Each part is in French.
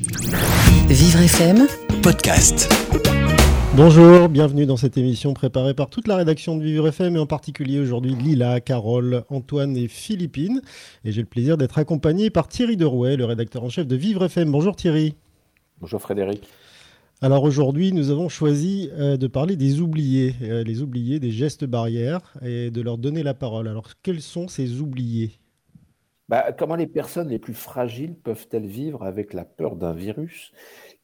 Vivre FM podcast. Bonjour, bienvenue dans cette émission préparée par toute la rédaction de Vivre FM et en particulier aujourd'hui Lila, Carole, Antoine et Philippine. Et j'ai le plaisir d'être accompagné par Thierry Derouet, le rédacteur en chef de Vivre FM. Bonjour Thierry. Bonjour Frédéric. Alors aujourd'hui, nous avons choisi euh, de parler des oubliés, euh, les oubliés des gestes barrières et de leur donner la parole. Alors quels sont ces oubliés? Bah, comment les personnes les plus fragiles peuvent-elles vivre avec la peur d'un virus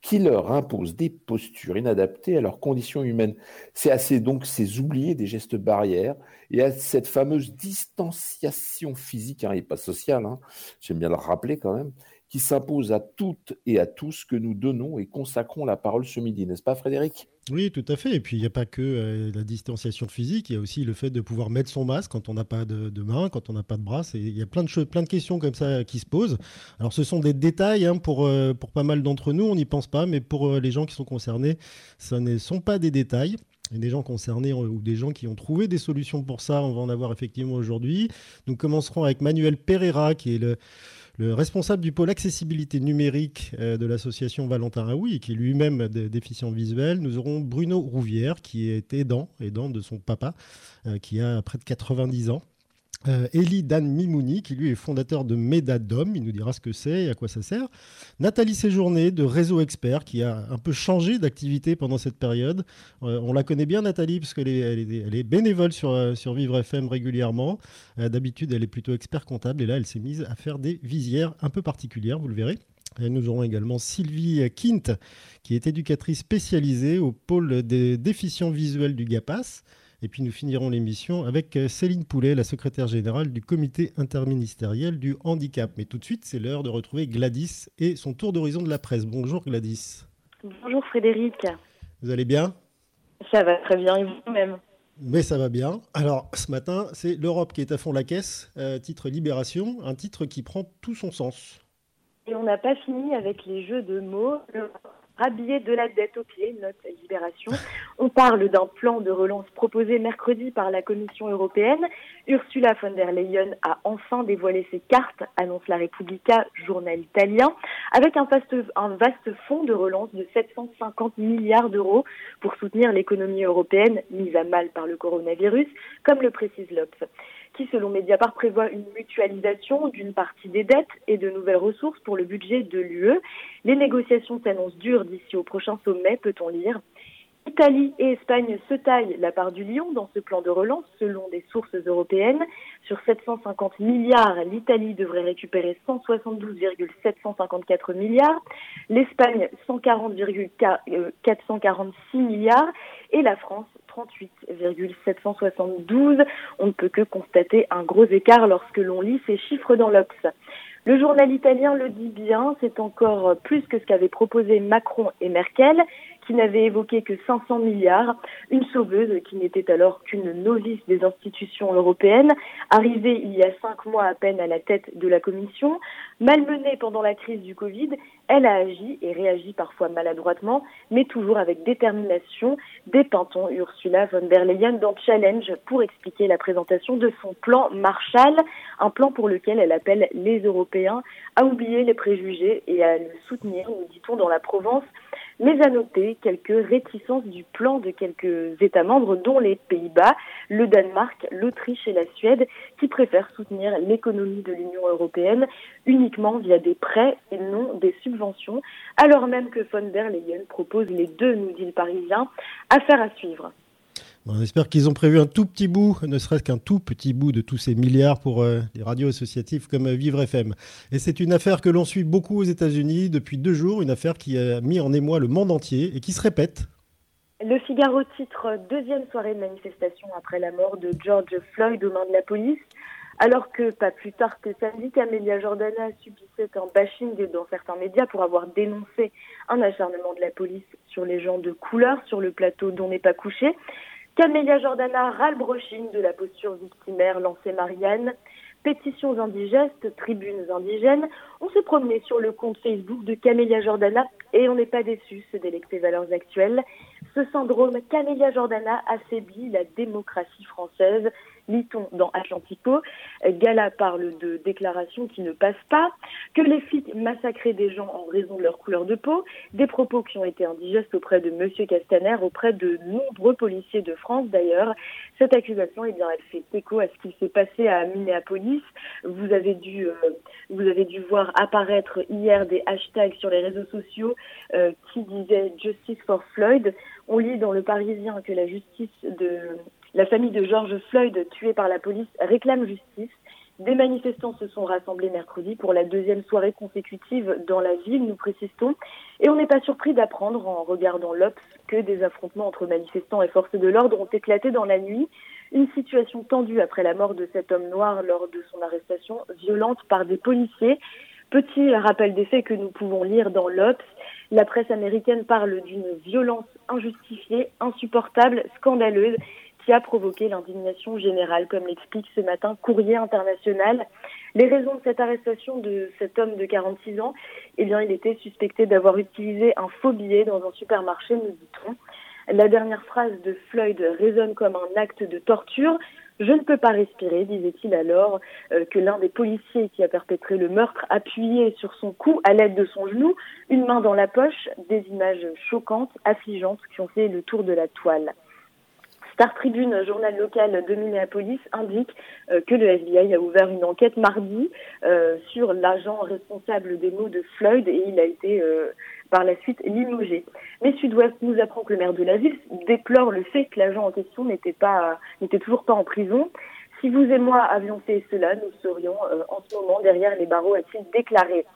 qui leur impose des postures inadaptées à leurs conditions humaines? C'est assez donc ces oubliés des gestes barrières et à cette fameuse distanciation physique hein, et pas sociale, hein, j'aime bien le rappeler quand même, qui s'impose à toutes et à tous que nous donnons et consacrons la parole ce midi, n'est-ce pas Frédéric? Oui, tout à fait. Et puis, il n'y a pas que euh, la distanciation physique, il y a aussi le fait de pouvoir mettre son masque quand on n'a pas de, main, quand on n'a pas de bras. Il y a plein de, questions comme ça qui se posent. Alors, ce sont des détails hein, pour, euh, pour pas mal d'entre nous, on n'y pense pas, mais pour euh, les gens qui sont concernés, ce ne sont pas des détails. Et des gens concernés ou des gens qui ont trouvé des solutions pour ça, on va en avoir effectivement aujourd'hui. Nous commencerons avec Manuel Pereira, qui est le le responsable du pôle accessibilité numérique euh, de l'association Valentin Raoui, qui est lui-même déficient visuel. Nous aurons Bruno Rouvière, qui est aidant, aidant de son papa, euh, qui a près de 90 ans. Euh, Elie Dan Mimouni, qui lui est fondateur de Medadom, il nous dira ce que c'est et à quoi ça sert. Nathalie Séjourné de Réseau Expert, qui a un peu changé d'activité pendant cette période. Euh, on la connaît bien, Nathalie, parce qu'elle est, elle est, bénévole sur, euh, sur Vivre FM régulièrement. D'habitude, elle est plutôt expert comptable, et là, elle s'est mise à faire des visières un peu particulières, vous le verrez. Nous aurons également Sylvie Kint, qui est éducatrice spécialisée au pôle des déficients visuels du GAPAS. Et puis nous finirons l'émission avec euh, Céline Poulet, la secrétaire générale du comité interministériel du handicap. Mais tout de suite, c'est l'heure de retrouver Gladys et son tour d'horizon de la presse. Bonjour Gladys. Bonjour Frédéric. Vous allez bien? Ça va très bien et vous-même? Mais ça va bien. Alors, ce matin, c'est l'Europe qui est à fond la caisse, euh, titre Libération, un titre qui prend tout son sens. Et on n'a pas fini avec les jeux de mots rhabillé de la dette au pied, note Libération. On parle d'un plan de relance proposé mercredi par la Commission européenne. Ursula von der Leyen a enfin dévoilé ses cartes, annonce la Repubblica, journal italien, avec un vaste, un vaste fonds de relance de 750 milliards d'euros pour soutenir l'économie européenne mise à mal par le coronavirus, comme le précise l'Obs qui, selon Mediapart, prévoit une mutualisation d'une partie des dettes et de nouvelles ressources pour le budget de l'UE. Les négociations s'annoncent dures d'ici au prochain sommet, peut-on lire? Italie et Espagne se taillent la part du lion dans ce plan de relance selon des sources européennes. Sur 750 milliards, l'Italie devrait récupérer 172,754 milliards, l'Espagne 140,446 milliards et la France 38,772. On ne peut que constater un gros écart lorsque l'on lit ces chiffres dans l'Obs. Le journal italien le dit bien, c'est encore plus que ce qu'avaient proposé Macron et Merkel, qui n'avaient évoqué que 500 milliards, une sauveuse qui n'était alors qu'une novice des institutions européennes, arrivée il y a cinq mois à peine à la tête de la Commission, malmenée pendant la crise du Covid, elle a agi et réagi parfois maladroitement, mais toujours avec détermination, dépeint-on Ursula von der Leyen dans Challenge pour expliquer la présentation de son plan Marshall, un plan pour lequel elle appelle les Européens à oublier les préjugés et à le soutenir, nous dit-on dans la Provence, mais à noter quelques réticences du plan de quelques États membres, dont les Pays-Bas, le Danemark, l'Autriche et la Suède, qui préfèrent soutenir l'économie de l'Union européenne uniquement via des prêts et non des subventions, alors même que von der Leyen propose les deux, nous dit le Parisien, affaire à suivre. On espère qu'ils ont prévu un tout petit bout, ne serait-ce qu'un tout petit bout de tous ces milliards pour euh, les radios associatives comme euh, Vivre FM. Et c'est une affaire que l'on suit beaucoup aux États-Unis depuis deux jours, une affaire qui a mis en émoi le monde entier et qui se répète. Le Figaro titre Deuxième soirée de manifestation après la mort de George Floyd aux mains de la police. Alors que pas plus tard que samedi, Camélia Jordana subissait un bashing dans certains médias pour avoir dénoncé un acharnement de la police sur les gens de couleur sur le plateau dont n'est pas couché. Camélia Jordana râle brochine de la posture victimaire lancée Marianne. Pétitions indigestes, tribunes indigènes, On s'est promené sur le compte Facebook de Camélia Jordana et on n'est pas déçu, se délecter valeurs actuelles. Ce syndrome Camélia Jordana affaiblit la démocratie française lit-on dans Atlantico. Gala parle de déclarations qui ne passent pas, que les flics massacraient des gens en raison de leur couleur de peau, des propos qui ont été indigestes auprès de Monsieur Castaner, auprès de nombreux policiers de France d'ailleurs. Cette accusation, eh bien, elle fait écho à ce qui s'est passé à Minneapolis. Vous avez dû, euh, vous avez dû voir apparaître hier des hashtags sur les réseaux sociaux euh, qui disaient Justice for Floyd. On lit dans le Parisien que la justice de la famille de George Floyd, tué par la police, réclame justice. Des manifestants se sont rassemblés mercredi pour la deuxième soirée consécutive dans la ville, nous précisons. Et on n'est pas surpris d'apprendre, en regardant l'Obs, que des affrontements entre manifestants et forces de l'ordre ont éclaté dans la nuit. Une situation tendue après la mort de cet homme noir lors de son arrestation, violente par des policiers. Petit rappel des faits que nous pouvons lire dans l'Obs. La presse américaine parle d'une violence injustifiée, insupportable, scandaleuse qui a provoqué l'indignation générale, comme l'explique ce matin Courrier International. Les raisons de cette arrestation de cet homme de 46 ans, eh bien, il était suspecté d'avoir utilisé un faux billet dans un supermarché, nous dit-on. La dernière phrase de Floyd résonne comme un acte de torture. Je ne peux pas respirer, disait-il alors, euh, que l'un des policiers qui a perpétré le meurtre appuyait sur son cou à l'aide de son genou, une main dans la poche, des images choquantes, affligeantes qui ont fait le tour de la toile. Star Tribune, journal local de Minneapolis, indique euh, que le FBI a ouvert une enquête mardi euh, sur l'agent responsable des mots de Floyd et il a été euh, par la suite limogé. Mais Sud-Ouest nous apprend que le maire de la ville déplore le fait que l'agent en question n'était pas n'était toujours pas en prison. Si vous et moi avions fait cela, nous serions en ce moment derrière les barreaux, a-t-il déclaré.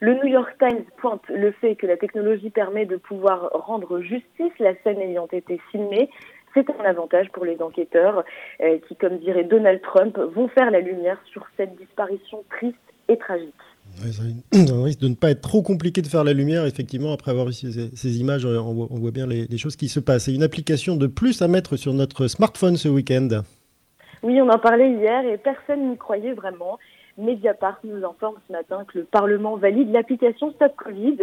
Le New York Times pointe le fait que la technologie permet de pouvoir rendre justice, la scène ayant été filmée c'est un avantage pour les enquêteurs euh, qui, comme dirait Donald Trump, vont faire la lumière sur cette disparition triste et tragique. ça risque de ne pas être trop compliqué de faire la lumière, effectivement, après avoir vu ces, images, on voit, bien les, choses qui se passent. C'est une application de plus à mettre sur notre smartphone ce week-end. Oui, on en parlait hier et personne n'y croyait vraiment. Mediapart nous informe ce matin que le Parlement valide l'application Stop Covid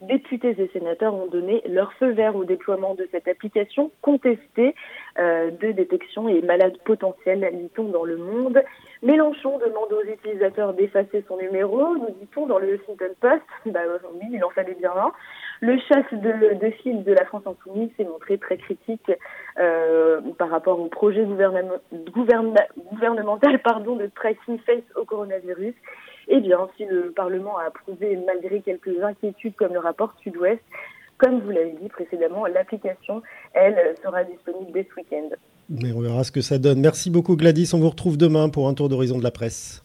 députés et sénateurs ont donné leur feu vert au déploiement de cette application contestée euh, de détection et malades potentiels, dit-on dans le monde. Mélenchon demande aux utilisateurs d'effacer son numéro, nous dit-on dans le Washington Post. Bah oui, il en fallait bien un. Le chef de, de de la France Insoumise s'est montré très critique euh, par rapport au projet gouvernemental pardon, de tracing face au coronavirus. Eh bien, si le Parlement a approuvé, malgré quelques inquiétudes comme le rapport Sud-Ouest, comme vous l'avez dit précédemment, l'application, elle, sera disponible dès ce week-end. Mais on verra ce que ça donne. Merci beaucoup Gladys. On vous retrouve demain pour un tour d'horizon de la presse.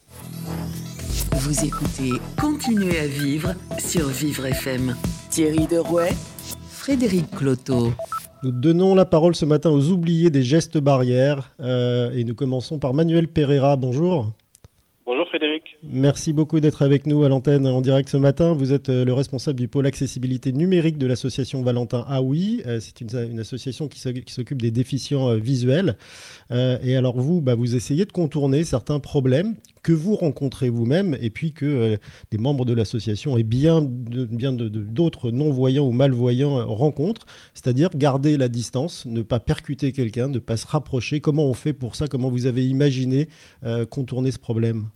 Vous écoutez Continuez à vivre sur Vivre FM. Thierry Derouet, Frédéric Cloteau. Nous donnons la parole ce matin aux oubliés des gestes barrières euh, et nous commençons par Manuel Pereira. Bonjour. Bonjour Frédéric. Merci beaucoup d'être avec nous à l'antenne en direct ce matin. Vous êtes euh, le responsable du pôle accessibilité numérique de l'association Valentin Aoui. Euh, c'est une, association qui s'occupe des déficients euh, visuels. Et alors vous, bah, vous essayez de contourner certains problèmes que vous rencontrez vous-même et puis que des membres de l'association et bien, bien d'autres non-voyants ou malvoyants rencontrent, c'est-à-dire garder la distance, ne pas percuter quelqu'un, ne pas se rapprocher. Comment on fait pour ça? Comment vous avez imaginé contourner ce problème?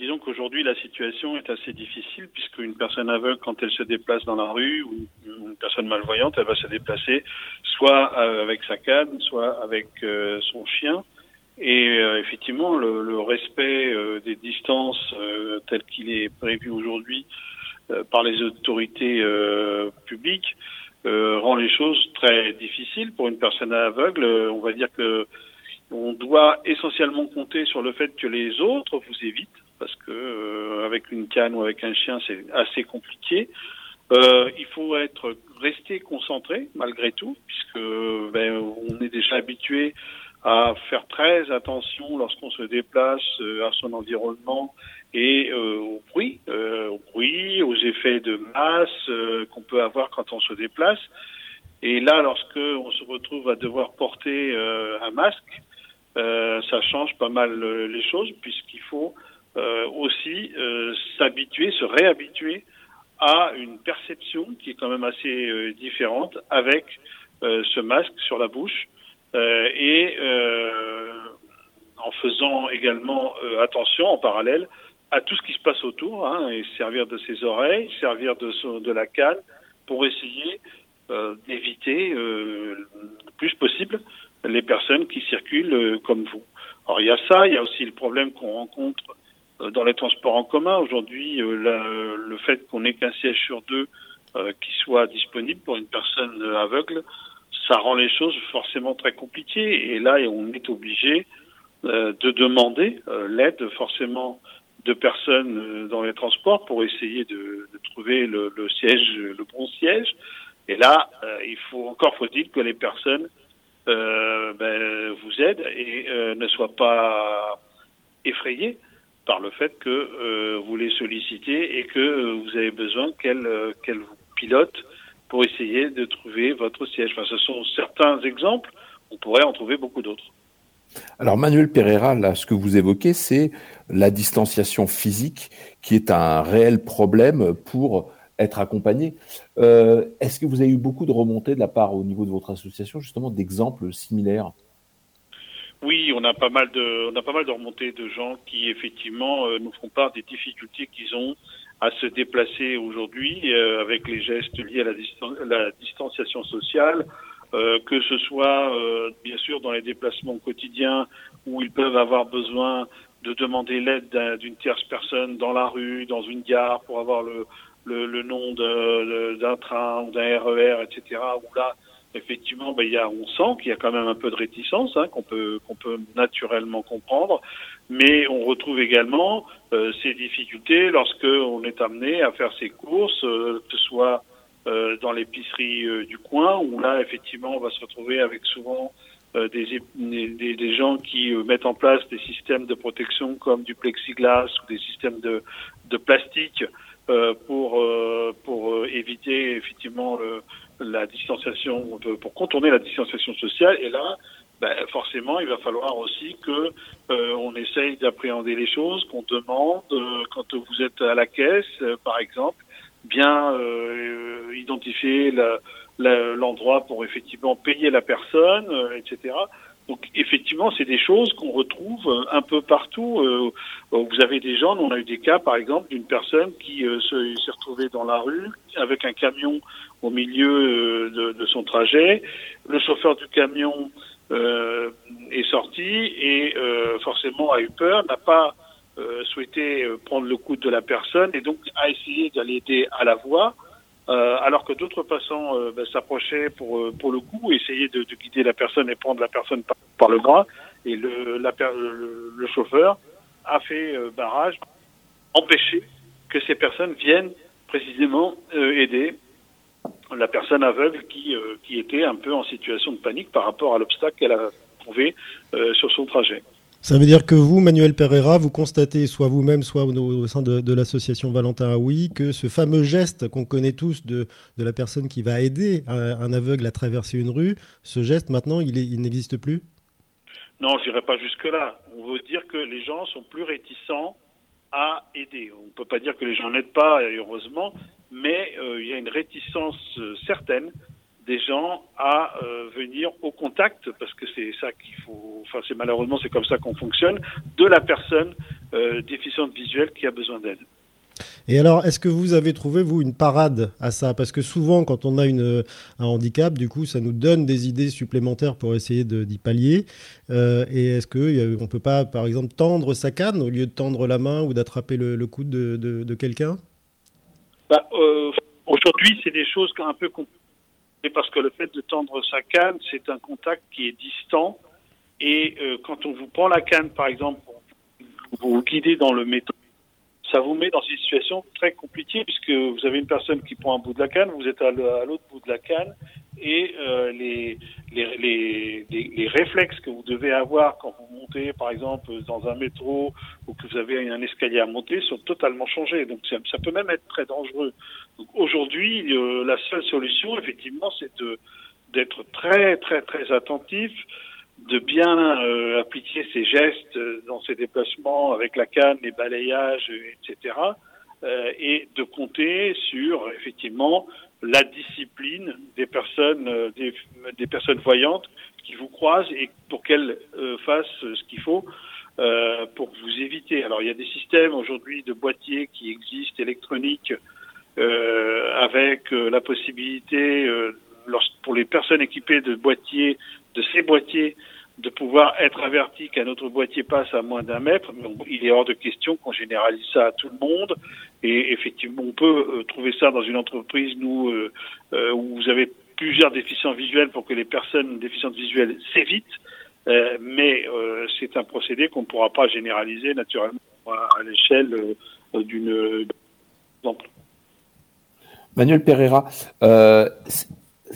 Disons qu'aujourd'hui, la situation est assez difficile puisque une personne aveugle, quand elle se déplace dans la rue, ou une personne malvoyante, elle va se déplacer soit euh, avec sa canne, soit avec euh, son chien. Et euh, effectivement, le, respect des distances tel qu'il est prévu aujourd'hui par les autorités publiques rend les choses très difficiles pour une personne aveugle. On va dire que on doit essentiellement compter sur le fait que les autres vous évitent parce que euh, avec une canne ou avec un chien, c'est assez compliqué. Euh, il faut être resté concentré malgré tout, puisque ben, on est déjà habitué à faire très attention lorsqu'on se déplace euh, à son environnement et au bruit, au bruit, aux effets de masse qu'on peut avoir quand on se déplace. Et là, lorsque on se retrouve à devoir porter un masque, ça change pas mal les choses puisqu'il faut aussi s'habituer, se réhabituer à une perception qui est quand même assez différente avec ce masque sur la bouche et en faisant également attention en parallèle à tout ce qui se passe autour, hein, et servir de ses oreilles, servir de, la canne pour essayer euh, d'éviter euh, le plus possible les personnes qui circulent euh, comme vous. Alors il y a ça, il y a aussi le problème qu'on rencontre euh, dans les transports en commun. Aujourd'hui, le fait qu'on ait qu'un siège sur deux qui soit disponible pour une personne aveugle, ça rend les choses forcément très compliquées. Et là, on est obligé de demander l'aide forcément de personnes euh, dans les transports pour essayer de, trouver le, siège, le bon siège. Et là, euh, il faut encore faut-il que les personnes euh, ben, vous aident et euh, ne soient pas effrayées par le fait que euh, vous les sollicitez et que vous avez besoin qu'elles qu'elles vous pilotent pour essayer de trouver votre siège. Ce sont certains exemples. On pourrait en trouver beaucoup d'autres. Alors Manuel Pereira, ce que vous évoquez, c'est la distanciation physique qui est un réel problème pour être accompagné. Euh, Est-ce que vous avez eu beaucoup de remontées de la part au niveau de votre association, justement, d'exemples similaires? Oui, on a pas mal de, on a pas mal de remontées de gens qui effectivement euh, nous font part des difficultés qu'ils ont à se déplacer aujourd'hui euh, avec les gestes liés à la, distan la distanciation sociale, euh, que ce soit bien sûr dans les déplacements quotidiens où ils peuvent avoir besoin de demander l'aide d'une tierce personne dans la rue, dans une gare pour avoir le, le, le nom d'un train ou d'un RER, etc. Là, effectivement, ben, il y a, on sent qu'il y a quand même un peu de réticence hein, qu'on peut qu'on peut naturellement comprendre, mais on retrouve également euh, ces difficultés lorsque on est amené à faire ses courses, euh, que ce soit euh, dans l'épicerie euh, du coin, où là, effectivement, on va se retrouver avec souvent euh, des, des, des, gens qui mettent en place des systèmes de protection comme du plexiglas ou des systèmes de, de plastique pour, pour éviter effectivement le, la distanciation, pour contourner la distanciation sociale. Et là, ben, forcément, il va falloir aussi que euh, on essaye d'appréhender les choses, qu'on demande euh, quand vous êtes à la caisse, euh, par exemple, bien euh, identifier l'endroit pour effectivement payer la personne, euh, etc. Donc effectivement, c'est des choses qu'on retrouve euh, un peu partout. Euh, vous avez des gens, on a eu des cas par exemple d'une personne qui s'est retrouvée dans la rue avec un camion au milieu de, son trajet. Le chauffeur du camion est sorti et forcément a eu peur, n'a pas euh, souhaité euh, prendre le coup de la personne et donc a essayé d'aller aider à la voie, euh, alors que d'autres passants euh, ben, s'approchaient pour pour le coup, essayer de, de, guider la personne et prendre la personne par, le bras. Et le, le, le chauffeur a fait barrage, empêcher que ces personnes viennent précisément aider la personne aveugle qui, qui était un peu en situation de panique par rapport à l'obstacle qu'elle a trouvé sur son trajet. Ça veut dire que vous, Manuel Pereira, vous constatez, soit vous-même, soit au, sein de, l'association Valentin Aoui, que ce fameux geste qu'on connaît tous de, la personne qui va aider un, aveugle à traverser une rue, ce geste, maintenant, il, il n'existe plus? Non, je n'irai pas jusque-là. On veut dire que les gens sont plus réticents à aider. On ne peut pas dire que les gens n'aident pas, heureusement, mais euh, il y a une réticence euh, certaine des gens à euh, venir au contact, parce que c'est ça qu'il faut, enfin c'est malheureusement c'est comme ça qu'on fonctionne, de la personne euh, déficiente visuelle qui a besoin d'aide. Et alors, est-ce que vous avez trouvé, vous, une parade à ça? Parce que souvent, quand on a une, un handicap, du coup, ça nous donne des idées supplémentaires pour essayer d'y pallier. Euh, et est-ce qu'on ne peut pas, par exemple, tendre sa canne au lieu de tendre la main ou d'attraper le, le, coude de, de, de quelqu'un? Bah, Aujourd'hui, c'est des choses un peu compliquées et parce que le fait de tendre sa canne, c'est un contact qui est distant. Et euh, quand on vous prend la canne, par exemple, vous vous guidez dans le métro, ça vous met dans une situation très compliquée puisque vous avez une personne qui prend un bout de la canne, vous êtes à l'autre bout de la canne et euh, les, réflexes que vous devez avoir quand vous montez, par exemple, dans un métro ou que vous avez un escalier à monter sont totalement changés. Donc ça, peut même être très dangereux. Donc aujourd'hui, euh, la seule solution, effectivement, c'est d'être très très très attentif, de bien euh, appliquer ses gestes dans ses déplacements avec la canne, les balayages, etc. Euh, et de compter sur effectivement la discipline des personnes, euh, des, des, personnes voyantes qui vous croisent et pour qu'elles euh, fassent ce qu'il faut euh, pour vous éviter. Alors il y a des systèmes aujourd'hui de boîtiers qui existent électroniques avec la possibilité pour les personnes équipées de boîtiers, de ces boîtiers, de pouvoir être averti qu'un autre boîtier passe à moins d'un mètre. Il est hors de question qu'on généralise ça à tout le monde. Et effectivement, on peut euh, trouver ça dans une entreprise euh, euh, où vous avez plusieurs déficients visuels pour que les personnes déficientes visuelles s'évitent. mais c'est un procédé qu'on ne pourra pas généraliser naturellement à, l'échelle d'une Manuel Pereira,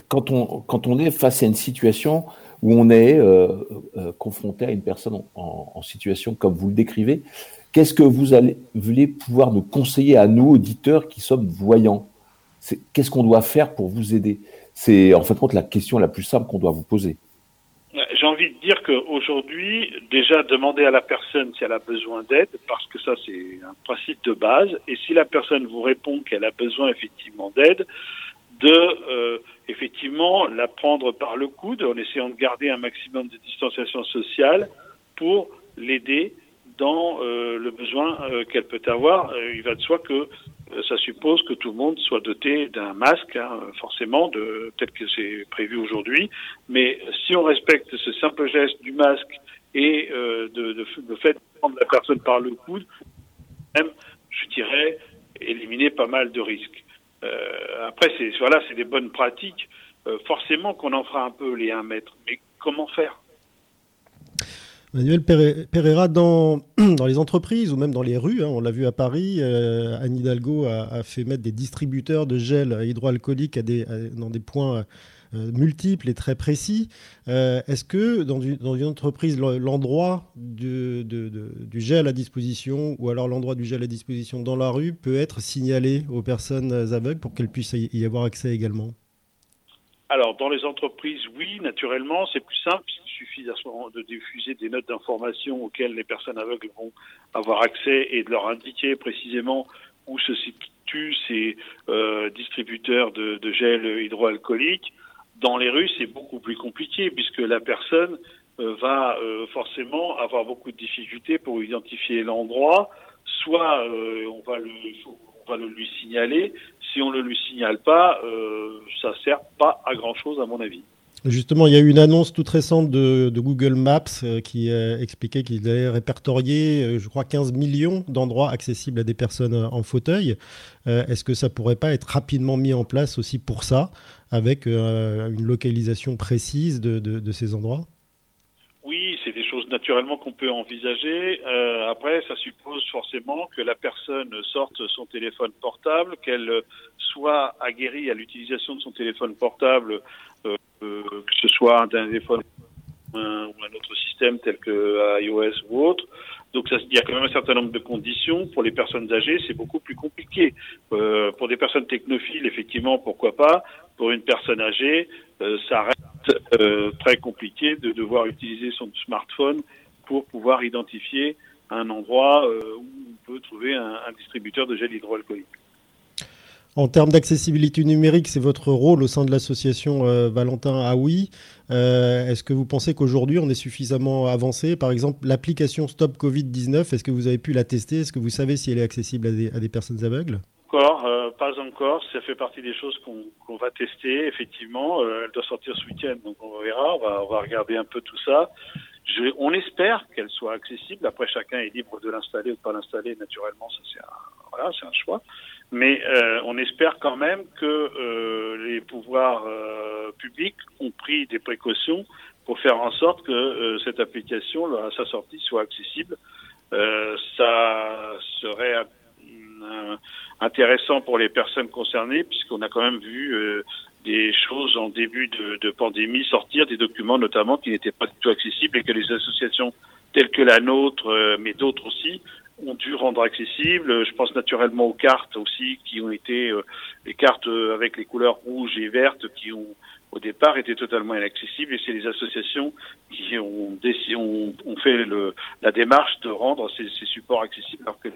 quand on est face à une situation où on est euh, euh, confronté à une personne en, situation comme vous le décrivez. Qu'est-ce que vous allez, voulez pouvoir nous conseiller à nous, auditeurs qui sommes voyants? Qu'est-ce qu'on doit faire pour vous aider? C'est en fait la question la plus simple qu'on doit vous poser. J'ai envie de dire qu'aujourd'hui, déjà demander à la personne si elle a besoin d'aide, parce que ça c'est un principe de base, et si la personne vous répond qu'elle a besoin effectivement d'aide, de euh, effectivement la prendre par le coude en essayant de garder un maximum de distanciation sociale pour l'aider dans euh, le besoin euh, qu'elle peut avoir. il va de soi que ça suppose que tout le monde soit doté d'un masque, hein, forcément, de peut-être que c'est prévu aujourd'hui, mais si on respecte ce simple geste du masque et de, de, le fait de prendre la personne par le coude, même, je dirais, éliminer pas mal de risques. Euh, après, c'est voilà, c'est des bonnes pratiques. Euh, forcément qu'on en fera un peu les 1 mètre, mais comment faire? Manuel Pereira, dans, dans les entreprises ou même dans les rues, hein, on l'a vu à Paris, euh, Anne Hidalgo a, fait mettre des distributeurs de gel hydroalcoolique dans des points multiples et très précis. Euh, est-ce que dans, une entreprise, l'endroit du, gel à disposition ou alors l'endroit du gel à disposition dans la rue peut être signalé aux personnes aveugles pour qu'elles puissent y avoir accès également? Alors, dans les entreprises, oui, naturellement, c'est plus simple. Il suffit à ce moment de diffuser des notes d'information auxquelles les personnes aveugles vont avoir accès et de leur indiquer précisément où se situent ces euh, distributeurs de, gel hydroalcoolique. Dans les rues, c'est beaucoup plus compliqué puisque la personne euh, va euh, forcément avoir beaucoup de difficultés pour identifier l'endroit. Soit euh, on va le lui signaler. Si on ne le lui signale pas, ça sert pas à grand chose à mon avis. Justement, il y a eu une annonce toute récente de, Google Maps qui expliquait qu'il allait répertorier, je crois, 15 millions d'endroits accessibles à des personnes en fauteuil. Est-ce que ça pourrait pas être rapidement mis en place aussi pour ça? Avec euh, une localisation précise de, ces endroits? Oui, c'est des choses naturellement qu'on peut envisager. Euh, après, ça suppose forcément que la personne sorte son téléphone portable, qu'elle soit aguerrie à l'utilisation de son téléphone portable, euh, que ce soit un téléphone ou un autre système tel que iOS ou autre. Donc ça, il y a quand même un certain nombre de conditions. Pour les personnes âgées, c'est beaucoup plus compliqué. Pour des personnes technophiles, effectivement, pourquoi pas. Pour une personne âgée, euh, ça reste euh, très compliqué de devoir utiliser son smartphone pour pouvoir identifier un endroit euh, où on peut trouver un, distributeur de gel hydroalcoolique. En termes d'accessibilité numérique, c'est votre rôle au sein de l'association Valentin Aoui. Est-ce que vous pensez qu'aujourd'hui on est suffisamment avancé? Par exemple, l'application Stop Covid-19, est-ce que vous avez pu la tester? Est-ce que vous savez si elle est accessible à des, personnes aveugles? Encore, euh, pas encore. Ça fait partie des choses qu'on va tester, effectivement. elle doit sortir ce week-end, donc on verra. On va, on va regarder un peu tout ça. Je, on espère qu'elle soit accessible. Après, chacun est libre de l'installer ou de pas l'installer. Naturellement, ça c'est un, voilà, un choix. Mais euh, on espère quand même que euh, les pouvoirs euh, publics ont pris des précautions pour faire en sorte que cette application, à sa sortie, soit accessible. ça serait intéressant pour les personnes concernées, puisqu'on a quand même vu des choses en début de, pandémie sortir, des documents notamment qui n'étaient pas du tout accessibles et que les associations telles que la nôtre, mais d'autres aussi, ont dû rendre accessible. Je pense naturellement aux cartes aussi, qui ont été les cartes avec les couleurs rouges et vertes, qui ont au départ étaient totalement inaccessibles. Et c'est les associations qui ont, ont, ont fait le, la démarche de rendre ces, supports accessibles, alors que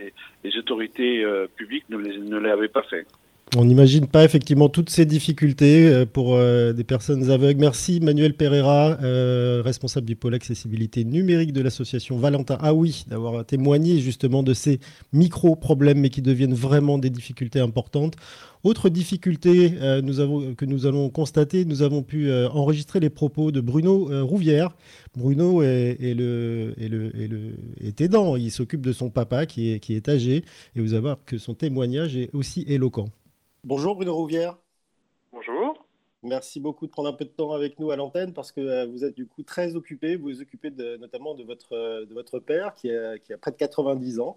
les, autorités publiques ne, les, ne l'avaient pas fait. On n'imagine pas effectivement toutes ces difficultés euh, pour euh, des personnes aveugles. Merci Manuel Pereira, euh, responsable du pôle accessibilité numérique de l'association Valentin Ah oui, d'avoir témoigné justement de ces micro-problèmes mais qui deviennent vraiment des difficultés importantes. Autre difficulté que nous allons constater, nous avons pu enregistrer les propos de Bruno Rouvière. Bruno est aidant, il s'occupe de son papa qui est, qui est âgé et vous allez voir que son témoignage est aussi éloquent. Bonjour Bruno Rouvière. Bonjour. Merci beaucoup de prendre un peu de temps avec nous à l'antenne parce que euh, vous êtes du coup très occupé. Vous vous occupez de, notamment de votre, de votre père qui a, qui a près de 90 ans.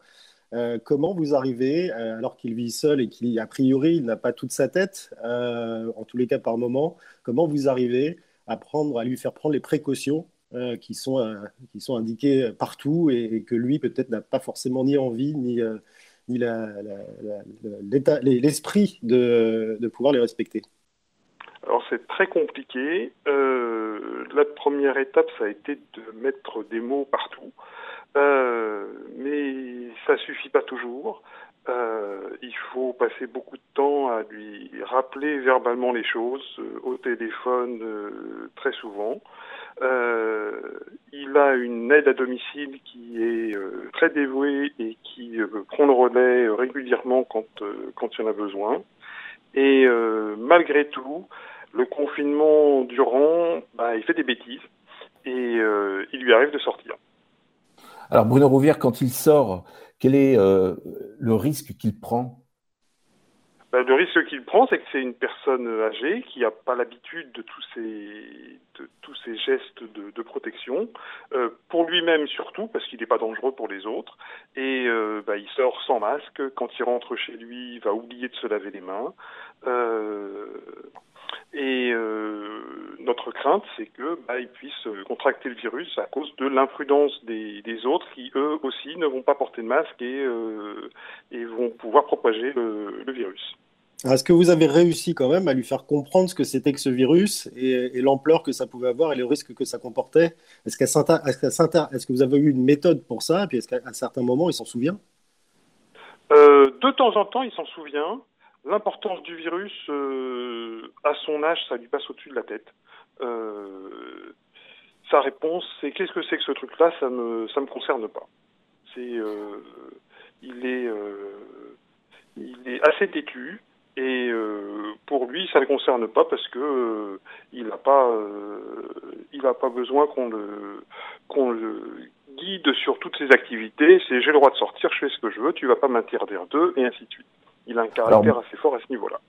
Euh, comment vous arrivez, euh, alors qu'il vit seul et qu'il a priori il n'a pas toute sa tête, en tous les cas par moment, comment vous arrivez à prendre, à lui faire prendre les précautions qui sont qui sont indiquées partout et, et que lui peut-être n'a pas forcément ni envie ni l'esprit de, de, pouvoir les respecter Alors c'est très compliqué. Euh, la première étape, ça a été de mettre des mots partout. Euh, mais ça suffit pas toujours. Euh, il faut passer beaucoup de temps à lui rappeler verbalement les choses, au téléphone très souvent. Euh, il a une aide à domicile qui est très dévouée et qui prend le relais régulièrement quand, quand il y en a besoin. Et malgré tout, le confinement durant, bah, il fait des bêtises et il lui arrive de sortir. Alors Bruno Rouvière, quand il sort, quel est euh, le risque qu'il prend ben, Le risque qu'il prend, c'est que c'est une personne âgée qui n'a pas l'habitude de tous ces, de tous ces gestes de, de protection, euh, pour lui-même surtout, parce qu'il n'est pas dangereux pour les autres. Et euh, ben, il sort sans masque. Quand il rentre chez lui, il va oublier de se laver les mains. Euh, et euh, notre crainte, c'est que bah, ils puissent contracter le virus à cause de l'imprudence des, des, autres qui, eux aussi, ne vont pas porter de masque et, euh, et vont pouvoir propager le, le virus. Est-ce que vous avez réussi quand même à lui faire comprendre ce que c'était que ce virus et, l'ampleur que ça pouvait avoir et les risques que ça comportait? Est-ce est, que vous avez eu une méthode pour ça? Et puis est-ce qu'à certains moments, il s'en souvient? Euh, De temps en temps, il s'en souvient. L'importance du virus, euh, à son âge, ça lui passe au-dessus de la tête. Euh, sa réponse, c'est qu'est-ce que c'est que ce truc-là? Ça me, ça me concerne pas. Il est, il est assez têtu et euh, pour lui, ça ne le concerne pas parce que euh, il n'a pas, il a pas besoin qu'on le, qu'on le guide sur toutes ses activités. C'est j'ai le droit de sortir, je fais ce que je veux, tu vas pas m'interdire d'eux et ainsi de suite il a un caractère assez fort à ce niveau-là.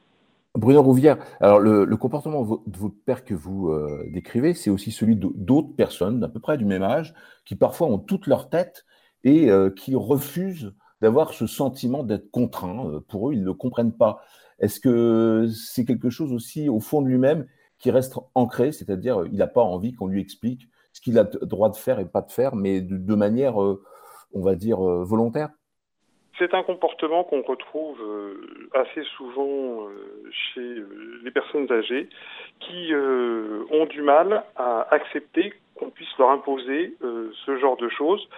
Bruno Rouvière, alors le, le, comportement de votre père que vous euh, décrivez, c'est aussi celui d'autres personnes d'à peu près du même âge qui parfois ont toute leur tête et euh, qui refusent d'avoir ce sentiment d'être contraint. Euh, pour eux, ils ne le comprennent pas. Est-ce que c'est quelque chose aussi au fond de lui-même qui reste ancré, c'est-à-dire il n'a pas envie qu'on lui explique ce qu'il a droit de faire et pas de faire, mais de, de manière, on va dire, volontaire? C'est un comportement qu'on retrouve euh, assez souvent euh, chez euh, les personnes âgées qui ont du mal à accepter qu'on puisse leur imposer ce genre de choses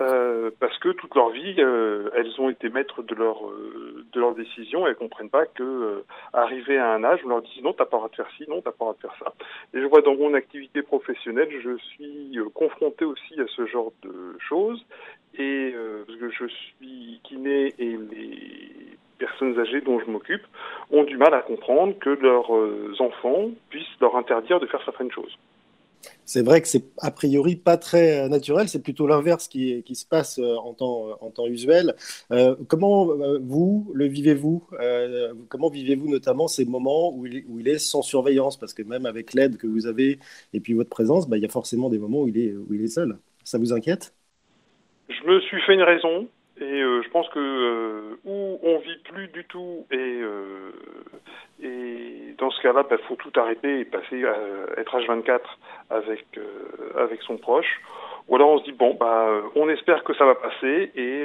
euh, parce que toute leur vie, euh, elles ont été maîtres de leur euh, de leurs décisions et elles comprennent pas que arrivé à un âge, on leur dit non, t'as pas le droit de faire ci, non, t'as pas le droit de faire ça. Et je vois dans mon activité professionnelle, je suis confronté aussi à ce genre de choses et parce que je suis kiné et les personnes âgées dont je m'occupe ont du mal à comprendre que leurs enfants puissent leur interdire de faire certaines choses c'est vrai que c'est a priori pas très euh, naturel, c'est plutôt l'inverse qui, qui, se passe euh, en temps, euh, en temps usuel. Comment vous le vivez-vous Comment vivez-vous notamment ces moments où il, où il, est sans surveillance? Parce que même avec l'aide que vous avez et puis votre présence, bah, il y a forcément des moments où il est, où il est seul. Ça vous inquiète? Je me suis fait une raison. Et euh, je pense que euh, où on vit plus du tout et, euh, dans ce cas-là, il bah, faut tout arrêter et passer à être H24 avec avec son proche. Ou alors on se dit bon bah on espère que ça va passer et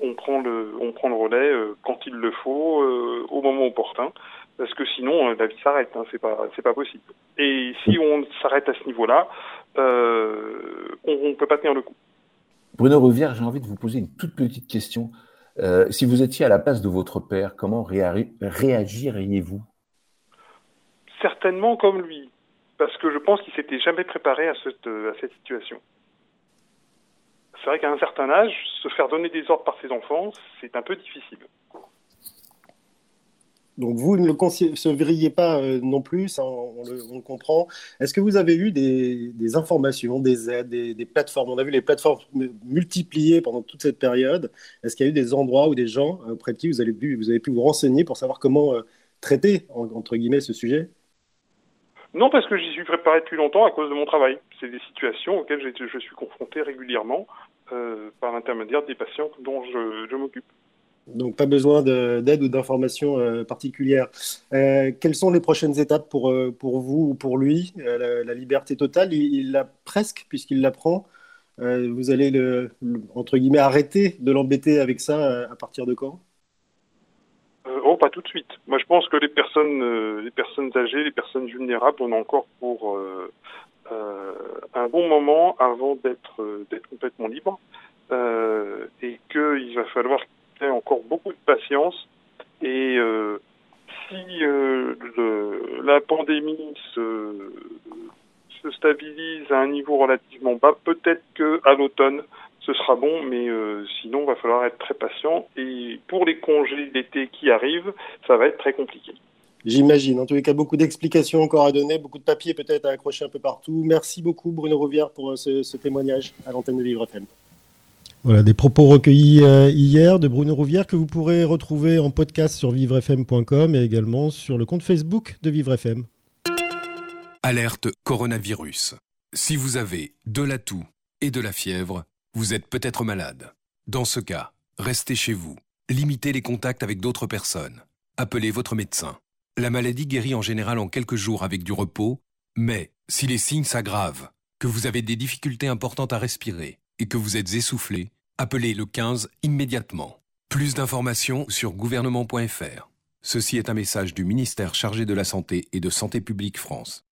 on prend le on prend le relais quand il le faut au moment opportun parce que sinon la vie s'arrête hein, c'est pas pas possible. Et si on s'arrête à ce niveau-là, on, ne peut pas tenir le coup. Bruno Rivière, j'ai envie de vous poser une toute petite question. si vous étiez à la place de votre père, comment réagiriez-vous? Certainement comme lui parce que je pense qu'il s'était jamais préparé à cette, euh, à cette situation. C'est vrai qu'à un certain âge, se faire donner des ordres par ses enfants, c'est un peu difficile. Donc vous ne le concevriez pas euh, non plus, on, le, comprend. Est-ce que vous avez eu des, informations, des aides, des, plateformes? On a vu les plateformes multipliées pendant toute cette période. Est-ce qu'il y a eu des endroits ou des gens euh, auprès de qui vous avez pu vous, renseigner pour savoir comment traiter, entre guillemets, ce sujet? Non, parce que j'y suis préparé depuis longtemps à cause de mon travail. C'est des situations auxquelles je suis confronté régulièrement euh, par l'intermédiaire des patients dont je, m'occupe. Donc pas besoin d'aide ou d'informations euh, particulières. Euh, quelles sont les prochaines étapes pour, pour vous ou pour lui? La, liberté totale, il l'a presque puisqu'il la prend. vous allez le, entre guillemets arrêter de l'embêter avec ça à partir de quand? Euh, oh, pas tout de suite. Moi, je pense que les personnes, euh, les personnes âgées, les personnes vulnérables, on a encore pour euh, un bon moment avant d'être d'être complètement libre, et qu'il va falloir encore beaucoup de patience. Et si le, la pandémie se, se stabilise à un niveau relativement bas, peut-être que à l'automne, ce sera bon, mais euh, sinon, il va falloir être très patient. Et pour les congés d'été qui arrivent, ça va être très compliqué. J'imagine. En tous les cas, beaucoup d'explications encore à donner, beaucoup de papiers peut-être à accrocher un peu partout. Merci beaucoup, Bruno Rouvière, pour euh, ce, témoignage à l'antenne de Vivre FM. Voilà, des propos recueillis euh, hier de Bruno Rouvière que vous pourrez retrouver en podcast sur vivrefm.com et également sur le compte Facebook de Vivre FM. Alerte coronavirus. Si vous avez de la toux et de la fièvre, vous êtes peut-être malade. Dans ce cas, restez chez vous. Limitez les contacts avec d'autres personnes. Appelez votre médecin. La maladie guérit en général en quelques jours avec du repos, mais si les signes s'aggravent, que vous avez des difficultés importantes à respirer et que vous êtes essoufflé, appelez le 15 immédiatement. Plus d'informations sur gouvernement.fr. Ceci est un message du ministère chargé de la Santé et de Santé publique France.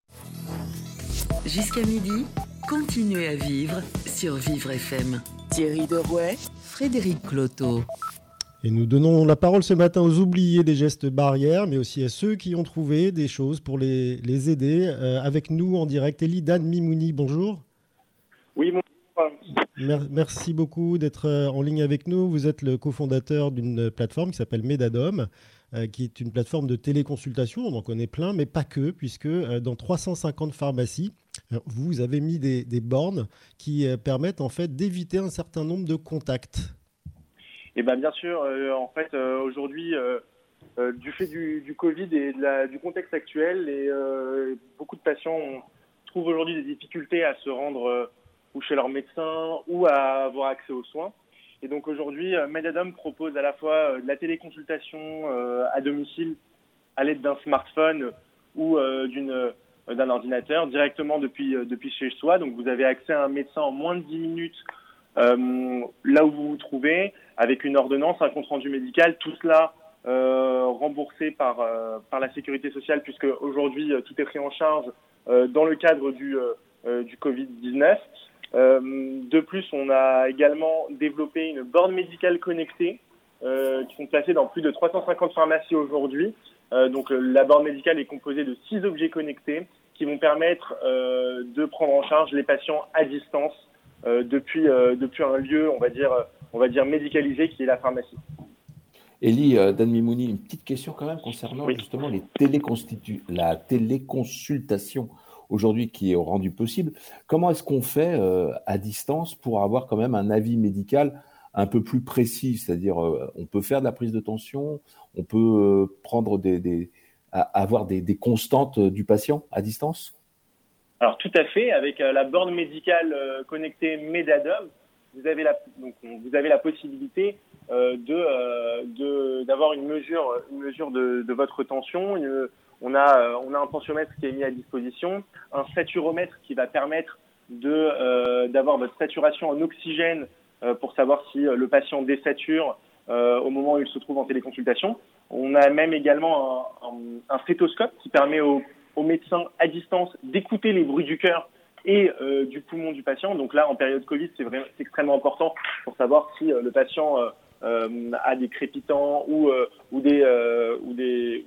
Jusqu'à midi, continuez à vivre sur Vivre FM. Thierry Derouet, Frédéric Cloteau. Et nous donnons la parole ce matin aux oubliés des gestes barrières, mais aussi à ceux qui ont trouvé des choses pour les, les aider. Euh, avec nous en direct, Elie Dan Mimouni, bonjour. Oui, bonjour. Merci beaucoup d'être euh, en ligne avec nous. Vous êtes le cofondateur d'une plateforme qui s'appelle Medadom. Euh, qui est une plateforme de téléconsultation. On en connaît plein, mais pas que, puisque euh, dans 350 pharmacies, vous avez mis des, bornes qui permettent en fait d'éviter un certain nombre de contacts. Eh ben bien sûr, en fait, aujourd'hui, du fait du, Covid et du contexte actuel, et, beaucoup de patients trouvent aujourd'hui des difficultés à se rendre ou chez leur médecin ou à avoir accès aux soins. Et donc aujourd'hui, euh, Medadom propose à la fois euh, de la téléconsultation euh, à domicile à l'aide d'un smartphone ou d'un ordinateur directement depuis depuis chez soi. Donc vous avez accès à un médecin en moins de 10 minutes là où vous vous trouvez, avec une ordonnance, un compte rendu médical, tout cela remboursé par par la sécurité sociale puisque aujourd'hui tout est pris en charge dans le cadre du du Covid 19. Euh, de plus, on a également développé une borne médicale connectée euh, qui sont placées dans plus de 350 pharmacies aujourd'hui. Euh, donc la borne médicale est composée de six objets connectés qui vont permettre de prendre en charge les patients à distance depuis depuis un lieu, on va dire on va dire médicalisé qui est la pharmacie. Elie, Dan Mimouni, une petite question quand même concernant justement les la téléconsultation aujourd'hui qui est rendu possible. Comment est-ce qu'on fait euh, à distance pour avoir quand même un avis médical un peu plus précis? C'est-à-dire, euh, on peut faire de la prise de tension, on peut euh, prendre des, avoir des, constantes du patient à distance? Alors tout à fait, avec la borne médicale connectée Medadom, vous avez la, vous avez la possibilité de d'avoir une mesure, une mesure de, de votre tension, une, on a, euh, on a un tensiomètre qui est mis à disposition, un saturomètre qui va permettre de d'avoir votre saturation en oxygène pour savoir si le patient désature au moment où il se trouve en téléconsultation. On a même également un, un, stéthoscope qui permet aux, aux médecins à distance d'écouter les bruits du cœur et euh, du poumon du patient. Donc là, en période Covid, c'est extrêmement important pour savoir si euh, le patient euh, a des crépitants ou, ou, des, ou, des,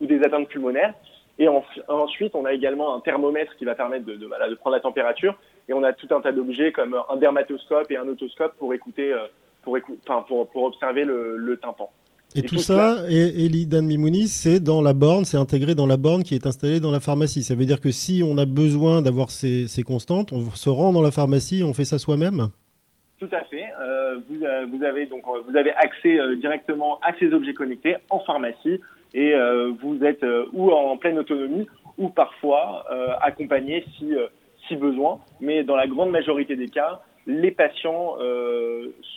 ou, des atteintes pulmonaires. Et ensuite, on a également un thermomètre qui va permettre de, de, de prendre la température. Et on a tout un tas d'objets comme un dermatoscope et un otoscope pour écouter, pour, écou enfin, pour, pour observer le, le tympan. Et, tout, ça, et Elidan Mimouni, c'est dans la borne, c'est intégré dans la borne qui est installée dans la pharmacie. Ça veut dire que si on a besoin d'avoir ces, ces, constantes, on se rend dans la pharmacie, on fait ça soi-même? Tout à fait. Euh, vous, euh, vous, avez donc euh, vous avez accès directement à ces objets connectés en pharmacie et vous êtes ou en pleine autonomie ou parfois accompagné si si besoin. Mais dans la grande majorité des cas, les patients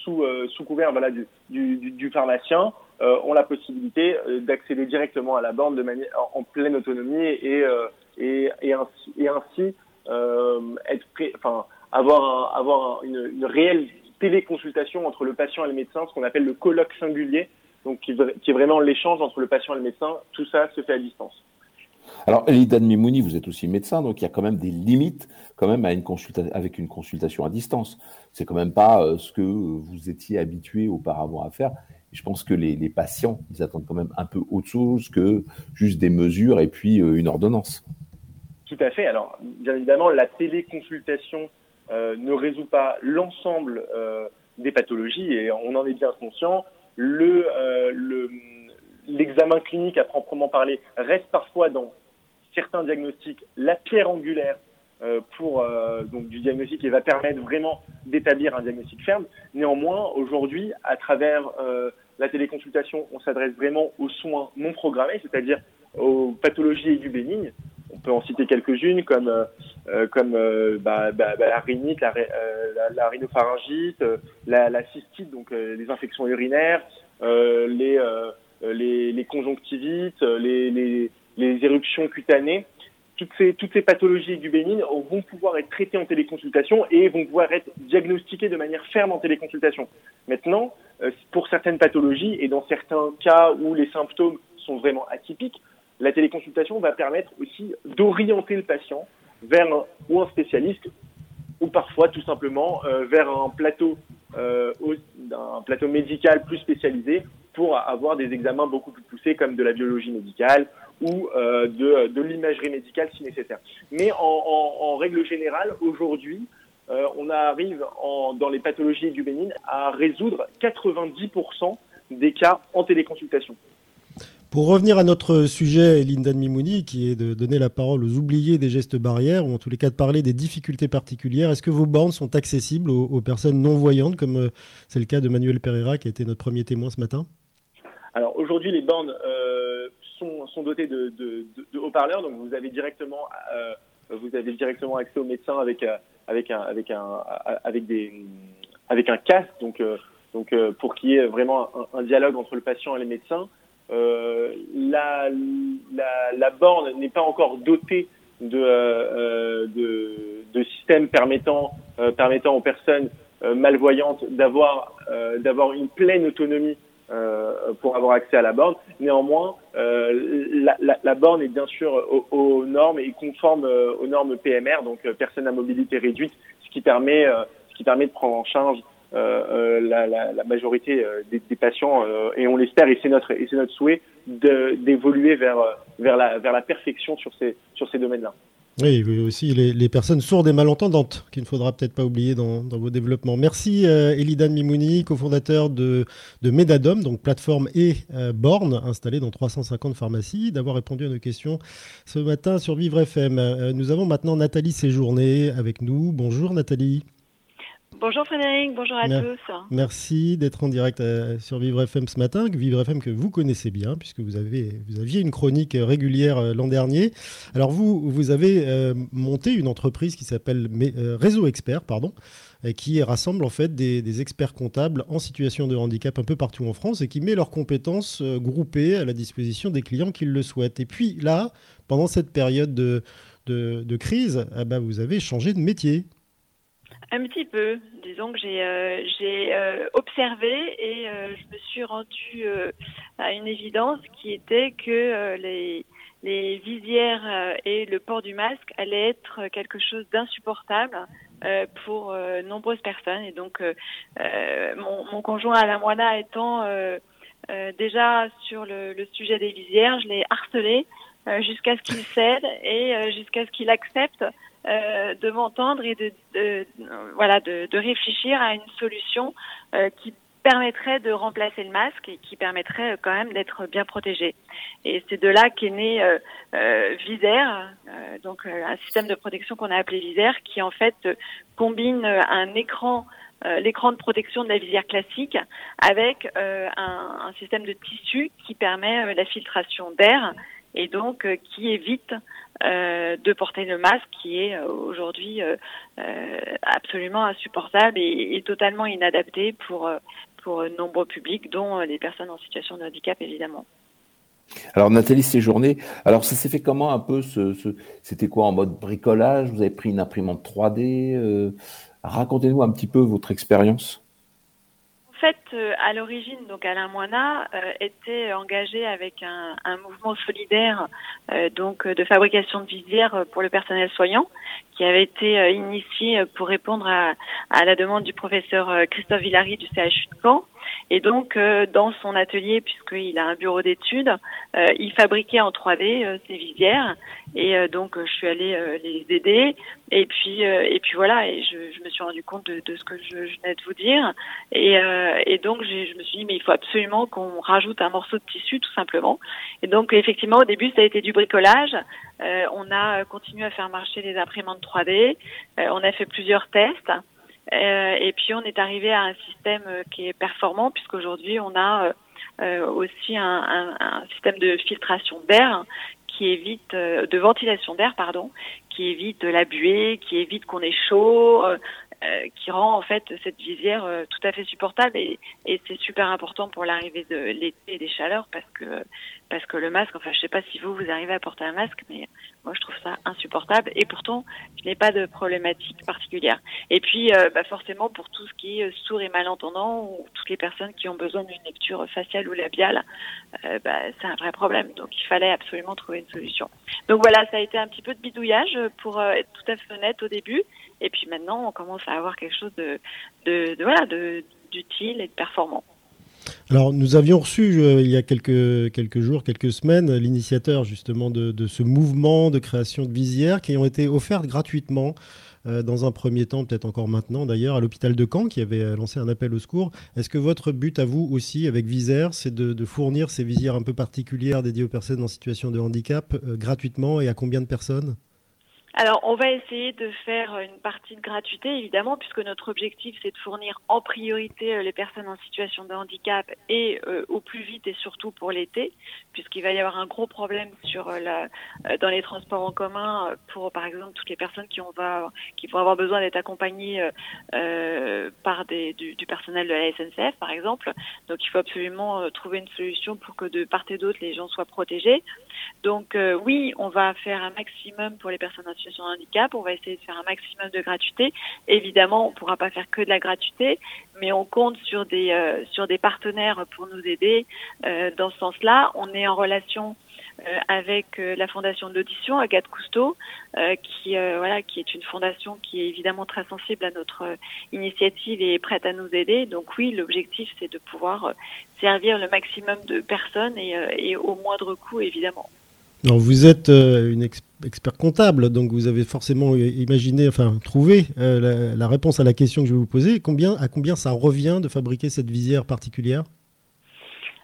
sous sous couvert voilà du, du, pharmacien ont la possibilité d'accéder directement à la borne de manière en, pleine autonomie et et, et, ainsi, être enfin avoir un, avoir une, une réelle téléconsultation entre le patient et le médecin, ce qu'on appelle le colloque singulier, donc qui, qui est vraiment l'échange entre le patient et le médecin. Tout ça se fait à distance. Alors, Elidan Mimouni, vous êtes aussi médecin, donc il y a quand même des limites quand même à une consultation avec une consultation à distance. C'est quand même pas ce que vous étiez habitué auparavant à faire je pense que les, les, patients, ils attendent quand même un peu autre chose que juste des mesures et puis euh, une ordonnance. Tout à fait. Alors, bien évidemment, la téléconsultation euh, ne résout pas l'ensemble euh, des pathologies et on en est bien conscient. Le, le, l'examen clinique à proprement parler reste parfois dans certains diagnostics la pierre angulaire euh, pour euh, donc du diagnostic et va permettre vraiment d'établir un diagnostic ferme. Néanmoins, aujourd'hui, à travers euh, la téléconsultation, on s'adresse vraiment aux soins non programmés, c'est-à-dire aux pathologies aiguës bénignes. On peut en citer quelques-unes comme comme bah, bah, bah, la rhinite, la, la rhinopharyngite, la, cystite, donc les infections urinaires, les, conjonctivites, les, les, éruptions cutanées toutes ces, toutes ces pathologies aiguës bénignes vont pouvoir être traitées en téléconsultation et vont pouvoir être diagnostiquées de manière ferme en téléconsultation. Maintenant, euh, pour certaines pathologies et dans certains cas où les symptômes sont vraiment atypiques, la téléconsultation va permettre aussi d'orienter le patient vers ou un spécialiste ou parfois tout simplement euh, vers un plateau, euh, un plateau médical plus spécialisé pour avoir des examens beaucoup plus poussés comme de la biologie médicale ou euh, de, de l'imagerie médicale si nécessaire. Mais en, en, en règle générale, aujourd'hui, euh, on arrive en, dans les pathologies du bénin à résoudre 90% des cas en téléconsultation. Pour revenir à notre sujet, Linda Mimouni, qui est de donner la parole aux oubliés des gestes barrières, ou en tous les cas de parler des difficultés particulières, est-ce que vos bornes sont accessibles aux, aux personnes non-voyantes, comme euh, c'est le cas de Manuel Pereira, qui a été notre premier témoin ce matin? Alors aujourd'hui, les bornes euh, sont, dotés de, haut-parleurs, donc vous avez directement, euh, vous avez directement accès au médecin avec avec un avec un avec un casque, donc donc pour qu'il y ait vraiment un, dialogue entre le patient et les médecins. Euh, la, la, la borne n'est pas encore dotée de, euh, de, de systèmes permettant permettant aux personnes malvoyantes d'avoir d'avoir une pleine autonomie euh, pour avoir accès à la borne. Néanmoins, euh, la, la, la, borne est bien sûr aux, aux normes et conforme euh, aux normes PMR, donc euh, personnes à mobilité réduite, ce qui permet, ce qui permet de prendre en charge la, la, la, majorité des, des patients et on l'espère et c'est notre et c'est notre souhait d'évoluer vers vers la vers la perfection sur ces sur ces domaines-là. Oui, aussi les, personnes sourdes et malentendantes qu'il ne faudra peut-être pas oublier dans, vos développements. Merci euh, Elidan Mimouni, cofondateur de, Medadom, donc plateforme et euh, borne installée dans 350 pharmacies, d'avoir répondu à nos questions ce matin sur Vivre FM. Euh, nous avons maintenant Nathalie Séjourné avec nous. Bonjour Nathalie. Bonjour Frédéric, bonjour à Mer tous. Merci d'être en direct euh, sur Vivre FM ce matin, Vivre FM que vous connaissez bien puisque vous, avez, vous aviez une chronique régulière euh, l'an dernier. Alors vous, vous avez euh, monté une entreprise qui s'appelle euh, Réseau Expert, pardon, qui rassemble en fait des, des, experts comptables en situation de handicap un peu partout en France et qui met leurs compétences euh, groupées à la disposition des clients qui le souhaitent. Et puis là, pendant cette période de de, crise, ah bah, vous avez changé de métier. Un petit peu. Disons que j'ai euh, euh, observé et euh, je me suis rendue à une évidence qui était que les, les visières et le port du masque allaient être quelque chose d'insupportable pour nombreuses personnes. Et donc, mon, mon, conjoint Alain Moina étant déjà sur le, le, sujet des visières, je l'ai harcelé jusqu'à ce qu'il cède et jusqu'à ce qu'il accepte euh, de m'entendre et de, voilà de, réfléchir à une solution euh, qui permettrait de remplacer le masque et qui permettrait euh, quand même d'être bien protégé. Et c'est de là qu'est né euh, donc un système de protection qu'on a appelé Visaire, qui en fait combine un écran l'écran de protection de la visière classique avec un, un, système de tissu qui permet la filtration d'air et donc euh, qui évite euh, de porter le masque qui est euh, aujourd'hui absolument insupportable et, totalement inadapté pour, pour nombreux publics, dont les personnes en situation de handicap évidemment. Alors Nathalie Séjourné, alors ça s'est fait comment un peu c'était quoi en mode bricolage? Vous avez pris une imprimante 3D Racontez-nous un petit peu votre expérience. En fait, euh, à l'origine, donc Alain Moina euh, était engagé avec un, mouvement solidaire euh, donc de fabrication de visières pour le personnel soignant, qui avait été initié pour répondre à, à, la demande du professeur Christophe Villary du CHU de Caen. Et donc, dans son atelier, puisqu'il a un bureau d'études, il fabriquait en 3D ces visières. Et donc, je suis allée les aider. Et puis, et puis voilà. Et je, je, me suis rendu compte de, de ce que je, je, venais de vous dire. Et, et donc, je me suis dit, mais il faut absolument qu'on rajoute un morceau de tissu, tout simplement. Et donc, effectivement, au début, ça a été du bricolage. Euh, on a continué à faire marcher les imprimantes 3D. Euh, on a fait plusieurs tests. Euh, et puis, on est arrivé à un système qui est performant, puisqu'aujourd'hui, on a aussi un, un, un, système de filtration d'air qui évite de ventilation d'air pardon qui évite la buée qui évite qu'on ait chaud euh, qui rend en fait cette visière euh, tout à fait supportable et, et c'est super important pour l'arrivée de l'été et des chaleurs parce que parce que le masque, enfin je sais pas si vous vous arrivez à porter un masque, mais moi je trouve ça insupportable et pourtant je n'ai pas de problématique particulière. Et puis euh, bah, forcément pour tout ce qui est sourd et malentendant ou toutes les personnes qui ont besoin d'une lecture faciale ou labiale, bah, c'est un vrai problème. Donc il fallait absolument trouver une solution. Donc voilà, ça a été un petit peu de bidouillage pour être tout à fait honnête au début. Et puis maintenant, on commence à avoir quelque chose de, de voilà, d'utile et de performant. Alors, nous avions reçu euh, il y a quelques, quelques jours, quelques semaines, l'initiateur justement de, ce mouvement de création de visières qui ont été offertes gratuitement euh, dans un premier temps, peut-être encore maintenant d'ailleurs, à l'hôpital de Caen qui avait lancé un appel au secours. Est-ce que votre but à vous aussi, avec Visière, c'est de, fournir ces visières un peu particulières dédiées aux personnes en situation de handicap euh, gratuitement et à combien de personnes? Alors, on va essayer de faire une partie de gratuité, évidemment, puisque notre objectif, c'est de fournir en priorité euh, les personnes en situation de handicap et euh, au plus vite et surtout pour l'été, puisqu'il va y avoir un gros problème euh, dans les transports en commun pour, par exemple, toutes les personnes qui, qui vont avoir besoin d'être accompagnées par des, du, du, personnel de la SNCF, par exemple. Donc, il faut absolument trouver une solution pour que de part et d'autre, les gens soient protégés. Donc, oui, on va faire un maximum pour les personnes en situation situation de handicap. On va essayer de faire un maximum de gratuité. Évidemment, on ne pourra pas faire que de la gratuité, mais on compte sur des, euh, sur des partenaires pour nous aider euh, dans ce sens-là. On est en relation euh, avec la fondation de l'audition, Agathe Cousteau, qui, voilà, qui est une fondation qui est évidemment très sensible à notre initiative et est prête à nous aider. Donc oui, l'objectif, c'est de pouvoir servir le maximum de personnes et, au moindre coût, évidemment. Vous êtes une expert comptable, donc vous avez forcément imaginé, enfin trouvé euh, la, réponse à la question que je vais vous poser. Combien, à combien ça revient de fabriquer cette visière particulière?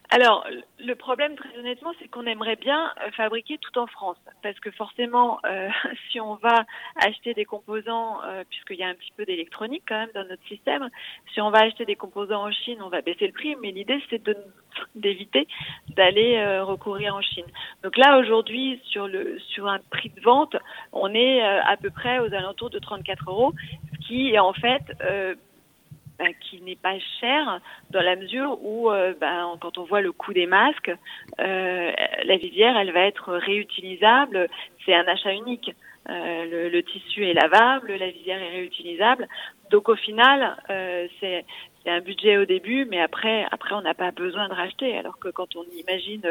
Alors, le problème, très honnêtement, c'est qu'on aimerait bien euh, fabriquer tout en France. Parce que forcément, euh, si on va acheter des composants, euh, puisqu'il y a un petit peu d'électronique quand même dans notre système, si on va acheter des composants en Chine, on va baisser le prix. Mais l'idée, c'est d'éviter d'aller euh, recourir en Chine. Donc là, aujourd'hui, sur, le, sur un prix de vente, on est euh, à peu près aux alentours de 34 euros, ce qui est en fait bah, qui n'est pas cher dans la mesure où, euh, bah, quand on voit le coût des masques, euh, la visière, elle va être réutilisable. C'est un achat unique. Euh, le, tissu est lavable, la visière est réutilisable. Donc au final, c'est un budget au début, mais après, après on n'a pas besoin de racheter. Alors que quand on imagine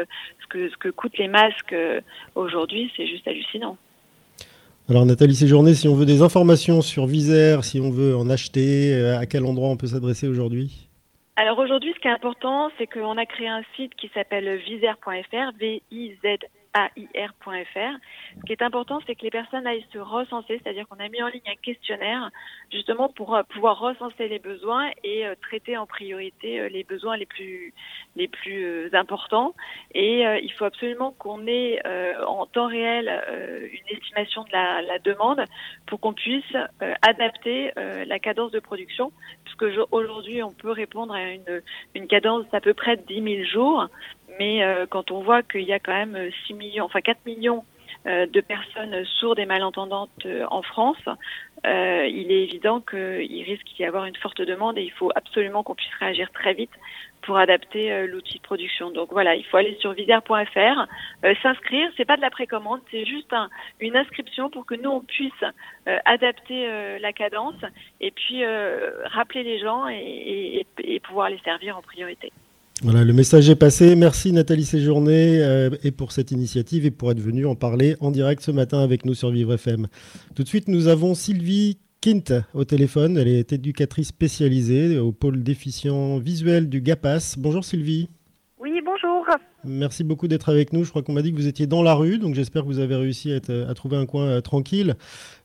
ce que, ce que coûtent les masques aujourd'hui, c'est juste hallucinant. Alors Nathalie Séjourné, si on veut des informations sur Visaire, si on veut en acheter, euh, à quel endroit on peut s'adresser aujourd'hui? Alors aujourd'hui, ce qui est important, c'est qu'on a créé un site qui s'appelle visaire.fr, V-I-Z AIR.fr. Ce qui est important, c'est que les personnes aillent se recenser, c'est-à-dire qu'on a mis en ligne un questionnaire justement pour euh, pouvoir recenser les besoins et euh, traiter en priorité euh, les besoins les plus les plus importants. Et il faut absolument qu'on ait en temps réel une estimation de la, la demande pour qu'on puisse adapter la cadence de production, puisque aujourd'hui on peut répondre à une, une cadence d'à peu près de 10 000 jours. Mais euh, quand on voit qu'il y a quand même 6 millions, enfin 4 millions euh, de personnes sourdes et malentendantes euh, en France, il est évident qu'il risque d'y avoir une forte demande et il faut absolument qu'on puisse réagir très vite pour adapter l'outil de production. Donc voilà, il faut aller sur visière.fr, s'inscrire. C'est pas de la précommande, c'est juste une inscription pour que nous on puisse adapter la cadence et puis rappeler les gens et pouvoir les servir en priorité. Voilà, le message est passé. Merci Nathalie Séjourné euh, et pour cette initiative et pour être venue en parler en direct ce matin avec nous sur Vivre FM. Tout de suite, nous avons Sylvie Kint au téléphone. Elle est éducatrice spécialisée au pôle déficient visuel du GAPAS. Bonjour Sylvie. Oui, bonjour. Merci beaucoup d'être avec nous. Je crois qu'on m'a dit que vous étiez dans la rue, donc j'espère que vous avez réussi à, trouver un coin euh, tranquille.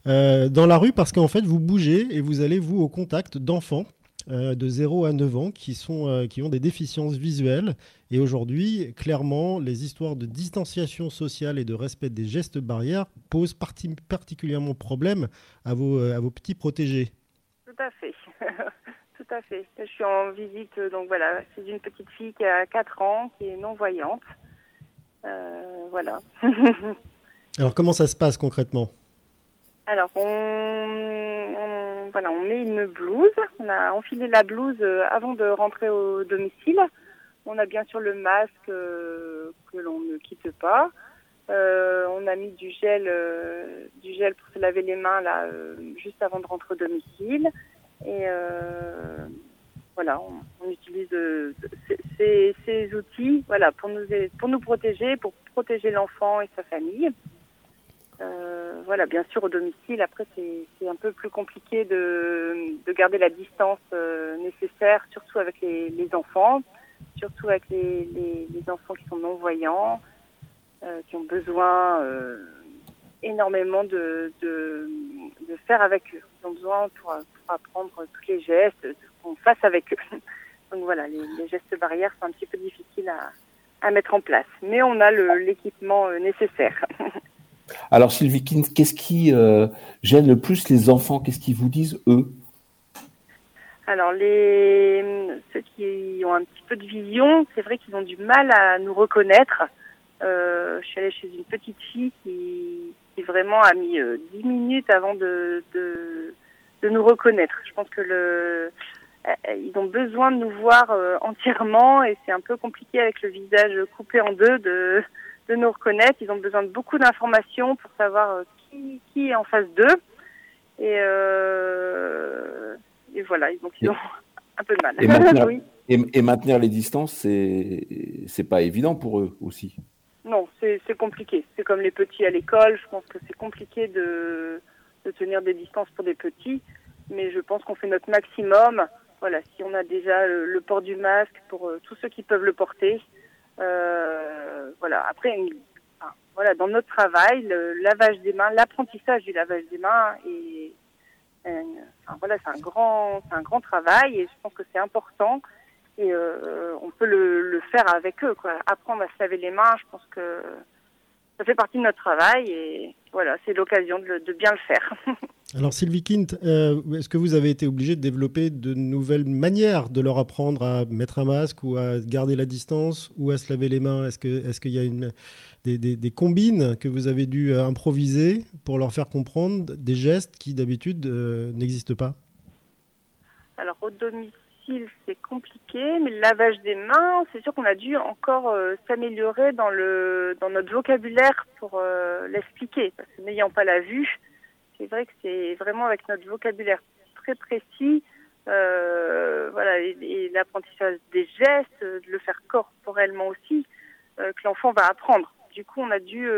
Euh, dans la rue parce qu'en fait, vous bougez et vous allez, vous, au contact d'enfants euh, de 0 à 9 ans qui, sont, euh, qui ont des déficiences visuelles. Et aujourd'hui, clairement, les histoires de distanciation sociale et de respect des gestes barrières posent particulièrement problème à vos, euh, à vos petits protégés. Tout à fait. Tout à fait. Je suis en visite, donc voilà, c'est une petite fille qui a 4 ans, qui est non-voyante. voilà. Alors, comment ça se passe concrètement? Alors, on voilà, on met une blouse. On a enfilé la blouse euh, avant de rentrer au domicile. On a bien sûr le masque euh, que l'on ne quitte pas. Euh, on a mis du gel, du gel pour se laver les mains là, juste avant de rentrer au domicile. Et voilà, on, utilise ces, ces, outils, voilà, pour nous pour nous protéger, pour protéger l'enfant et sa famille. Euh, voilà, bien sûr au domicile. Après, c'est un peu plus compliqué de, de garder la distance euh, nécessaire, surtout avec les, les, enfants, surtout avec les, les, les enfants qui sont non voyants, euh, qui ont besoin euh, énormément de, de, de, faire avec eux. Ils ont besoin pour, pour apprendre tous les gestes qu'on fasse avec eux. Donc voilà, les, les, gestes barrières sont un petit peu difficiles à, à mettre en place, mais on a l'équipement nécessaire. Alors Sylvie qu'est-ce qui euh, gêne le plus les enfants? Qu'est-ce qu'ils vous disent eux? Alors les ceux qui ont un petit peu de vision, c'est vrai qu'ils ont du mal à nous reconnaître. Euh, je suis allée chez une petite fille qui, vraiment a mis euh, dix minutes avant de, de, nous reconnaître. Je pense que ils ont besoin de nous voir entièrement et c'est un peu compliqué avec le visage coupé en deux de de nous reconnaître. Ils ont besoin de beaucoup d'informations pour savoir euh, qui, qui, est en face d'eux. Et, euh, et voilà, donc ils ont un peu de mal. Et maintenir, et, maintenir les distances, c'est c'est pas évident pour eux aussi. Non, c'est compliqué. C'est comme les petits à l'école. Je pense que c'est compliqué de, de tenir des distances pour des petits, mais je pense qu'on fait notre maximum. Voilà, si on a déjà le, port du masque pour euh, tous ceux qui peuvent le porter, voilà. Après, voilà, dans notre travail, le lavage des mains, l'apprentissage du lavage des mains et voilà, c'est un grand, c'est un grand travail et je pense que c'est important et euh, on peut le, faire avec eux. Apprendre à se laver les mains, je pense que ça fait partie de notre travail et voilà, c'est l'occasion de, de, bien le faire. Alors Sylvie Kint, euh, est-ce que vous avez été obligé de développer de nouvelles manières de leur apprendre à mettre un masque ou à garder la distance ou à se laver les mains? Est-ce qu'il est y a une, des, des, des, combines que vous avez dû euh, improviser pour leur faire comprendre des gestes qui d'habitude euh, n'existent pas? Alors au domicile, c'est compliqué, mais le lavage des mains, c'est sûr qu'on a dû encore euh, s'améliorer dans le dans notre vocabulaire pour euh, l'expliquer. Parce que n'ayant pas la vue, c'est vrai que c'est vraiment avec notre vocabulaire très précis, euh, voilà, et, et l'apprentissage des gestes, de le faire corporellement aussi, que l'enfant va apprendre. Du coup, on a dû,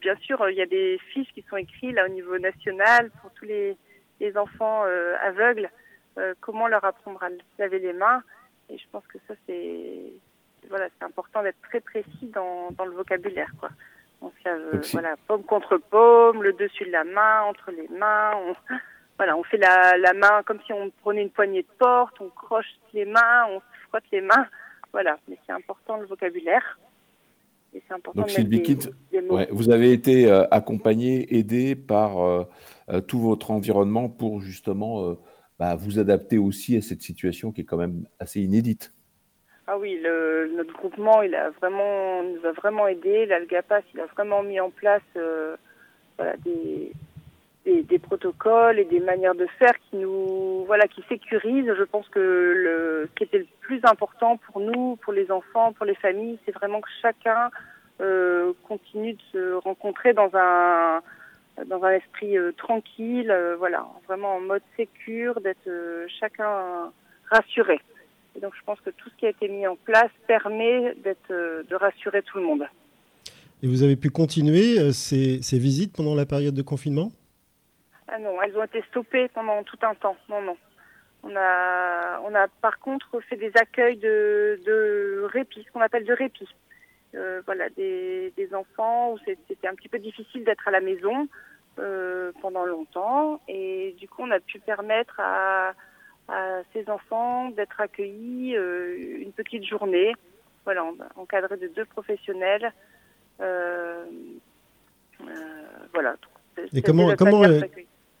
bien sûr, il y a des fiches qui sont écrites là au niveau national pour tous les, les enfants aveugles, comment leur apprendre à laver les mains. Et je pense que ça, c'est voilà, c'est important d'être très précis dans, dans le vocabulaire, quoi. On se lave, Donc, voilà, paume contre paume, le dessus de la main, entre les mains. On, voilà, on fait la, la main comme si on prenait une poignée de porte, on croche les mains, on se frotte les mains. Voilà, mais c'est important le vocabulaire. Et c'est important Donc de Sylvie des, Kint, des mots. ouais, vous avez été euh, accompagné, aidé par euh, euh, tout votre environnement pour justement euh, bah, vous adapter aussi à cette situation qui est quand même assez inédite. Ah oui, notre groupement, il a vraiment, nous a vraiment aidé. L'Algapas, il a vraiment mis en place euh, des, des protocoles et des manières de faire qui nous, voilà, qui sécurisent. Je pense que le, ce qui était le plus important pour nous, pour les enfants, pour les familles, c'est vraiment que chacun euh, continue de se rencontrer dans un dans un esprit euh, tranquille, euh, voilà, vraiment en mode sécure, d'être euh, chacun rassuré. Et donc je pense que tout ce qui a été mis en place permet d'être, de rassurer tout le monde. Et vous avez pu continuer ces, ces visites pendant la période de confinement? Ah non, elles ont été stoppées pendant tout un temps. Non, non. On a, on a par contre fait des accueils de, de répit, ce qu'on appelle de répit. Euh, voilà, des, des enfants où c'était un petit peu difficile d'être à la maison euh, pendant longtemps. Et du coup, on a pu permettre à, à ces enfants d'être accueillis euh, une petite journée, voilà, en- encadrés de deux professionnels. Voilà. Et comment,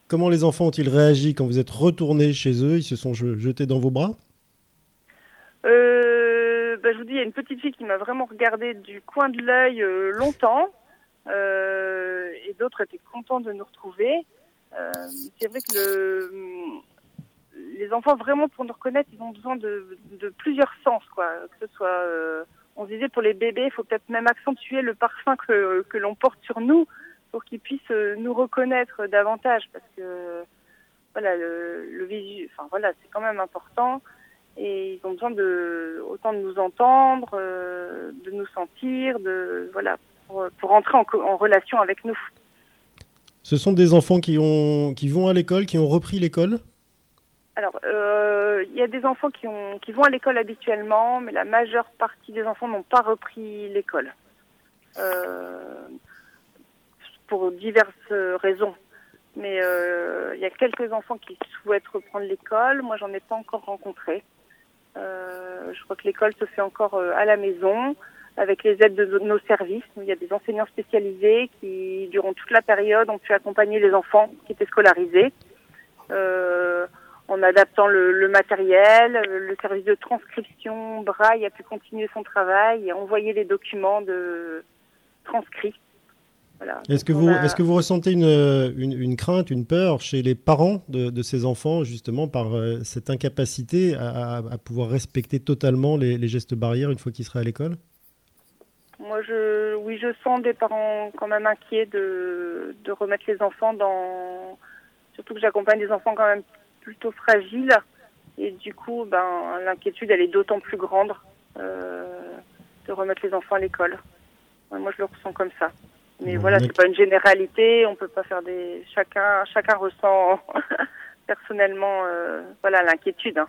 comment, les enfants ont-ils réagi quand vous êtes retourné chez eux? Ils se sont je- jetés dans vos bras? Euh, bah, je vous dis, il y a une petite fille qui m'a vraiment regardé du coin de l'œil euh, longtemps, euh, et d'autres étaient contents de nous retrouver. Euh, c'est vrai que le, les enfants, vraiment, pour nous reconnaître, ils ont besoin de, plusieurs sens, quoi. Que ce soit, on disait pour les bébés, il faut peut-être même accentuer le parfum que, l'on porte sur nous pour qu'ils puissent nous reconnaître davantage, parce que voilà, le, le visu, enfin voilà, c'est quand même important et ils ont besoin de autant de nous entendre, euh, de nous sentir, de voilà pour, pour entrer en, relation avec nous. Ce sont des enfants qui, ont, qui vont à l'école, qui ont repris l'école? Alors euh, il y a des enfants qui ont qui vont à l'école habituellement, mais la majeure partie des enfants n'ont pas repris l'école euh, pour diverses raisons. Mais euh, il y a quelques enfants qui souhaitent reprendre l'école. Moi, j'en ai pas encore rencontré. Euh, je crois que l'école se fait encore euh, à la maison avec les aides de nos services. Il y a des enseignants spécialisés qui, durant toute la période, ont pu accompagner les enfants qui étaient scolarisés euh, en adaptant le, le matériel. Le service de transcription Braille a pu continuer son travail et envoyer les documents de transcrits. Voilà. Est-ce que, vous, on a- est-ce que vous ressentez une, une, une crainte, une peur chez les parents de, de ces enfants, justement, par euh, cette incapacité à, à- à pouvoir respecter totalement les, les gestes barrières une fois qu'ils seraient à l'école? Moi, je, oui, je sens des parents quand même inquiets de, de remettre les enfants dans. Surtout que j'accompagne des enfants quand même plutôt fragiles. Et du coup, ben, l'inquiétude, elle est d'autant plus grande euh, de remettre les enfants à l'école. Ouais, moi, je le ressens comme ça. Mais Bon, voilà, c'est pas une généralité. On peut pas faire des. Chacun, chacun ressent personnellement, euh, voilà, l'inquiétude. hein.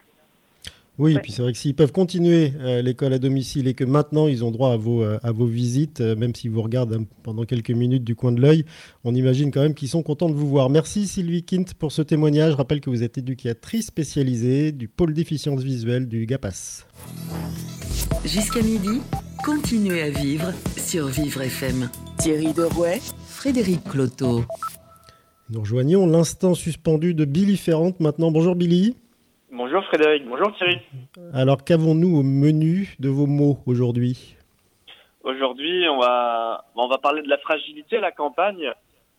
Oui, Ouais. puis c'est vrai que s'ils peuvent continuer euh, l'école à domicile et que maintenant ils ont droit à vos, euh, à vos visites, euh, même s'ils vous regardent hein, pendant quelques minutes du coin de l'œil, on imagine quand même qu'ils sont contents de vous voir. Merci Sylvie Kint pour ce témoignage. Je rappelle que vous êtes éducatrice spécialisée du pôle déficience visuelle du GAPAS. Jusqu'à midi, continuez à vivre sur Vivre FM. Thierry Derouet, Frédéric Cloteau. Nous rejoignons l'instant suspendu de Billy Ferrante maintenant. Bonjour Billy. Bonjour Frédéric, bonjour Thierry. Alors qu'avons-nous au menu de vos mots aujourd'hui? Aujourd'hui, on va, on va parler de la fragilité à la campagne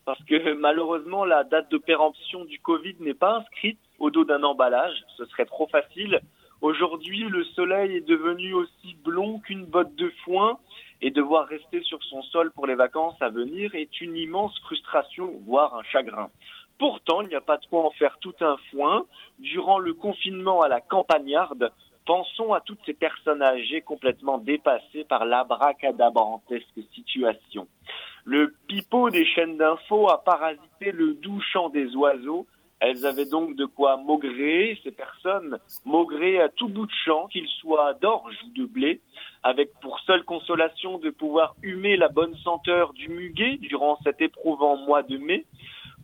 parce que malheureusement, la date de péremption du Covid n'est pas inscrite au dos d'un emballage, ce serait trop facile. Aujourd'hui, le soleil est devenu aussi blond qu'une botte de foin et devoir rester sur son sol pour les vacances à venir est une immense frustration, voire un chagrin. Pourtant, il n'y a pas de quoi en faire tout un foin. Durant le confinement à la campagnarde, pensons à toutes ces personnes âgées complètement dépassées par l'abracadabrantesque situation. Le pipeau des chaînes d'infos a parasité le doux chant des oiseaux. Elles avaient donc de quoi maugréer, ces personnes, maugréer à tout bout de champ, qu'ils soient d'orge ou de blé, avec pour seule consolation de pouvoir humer la bonne senteur du muguet durant cet éprouvant mois de mai.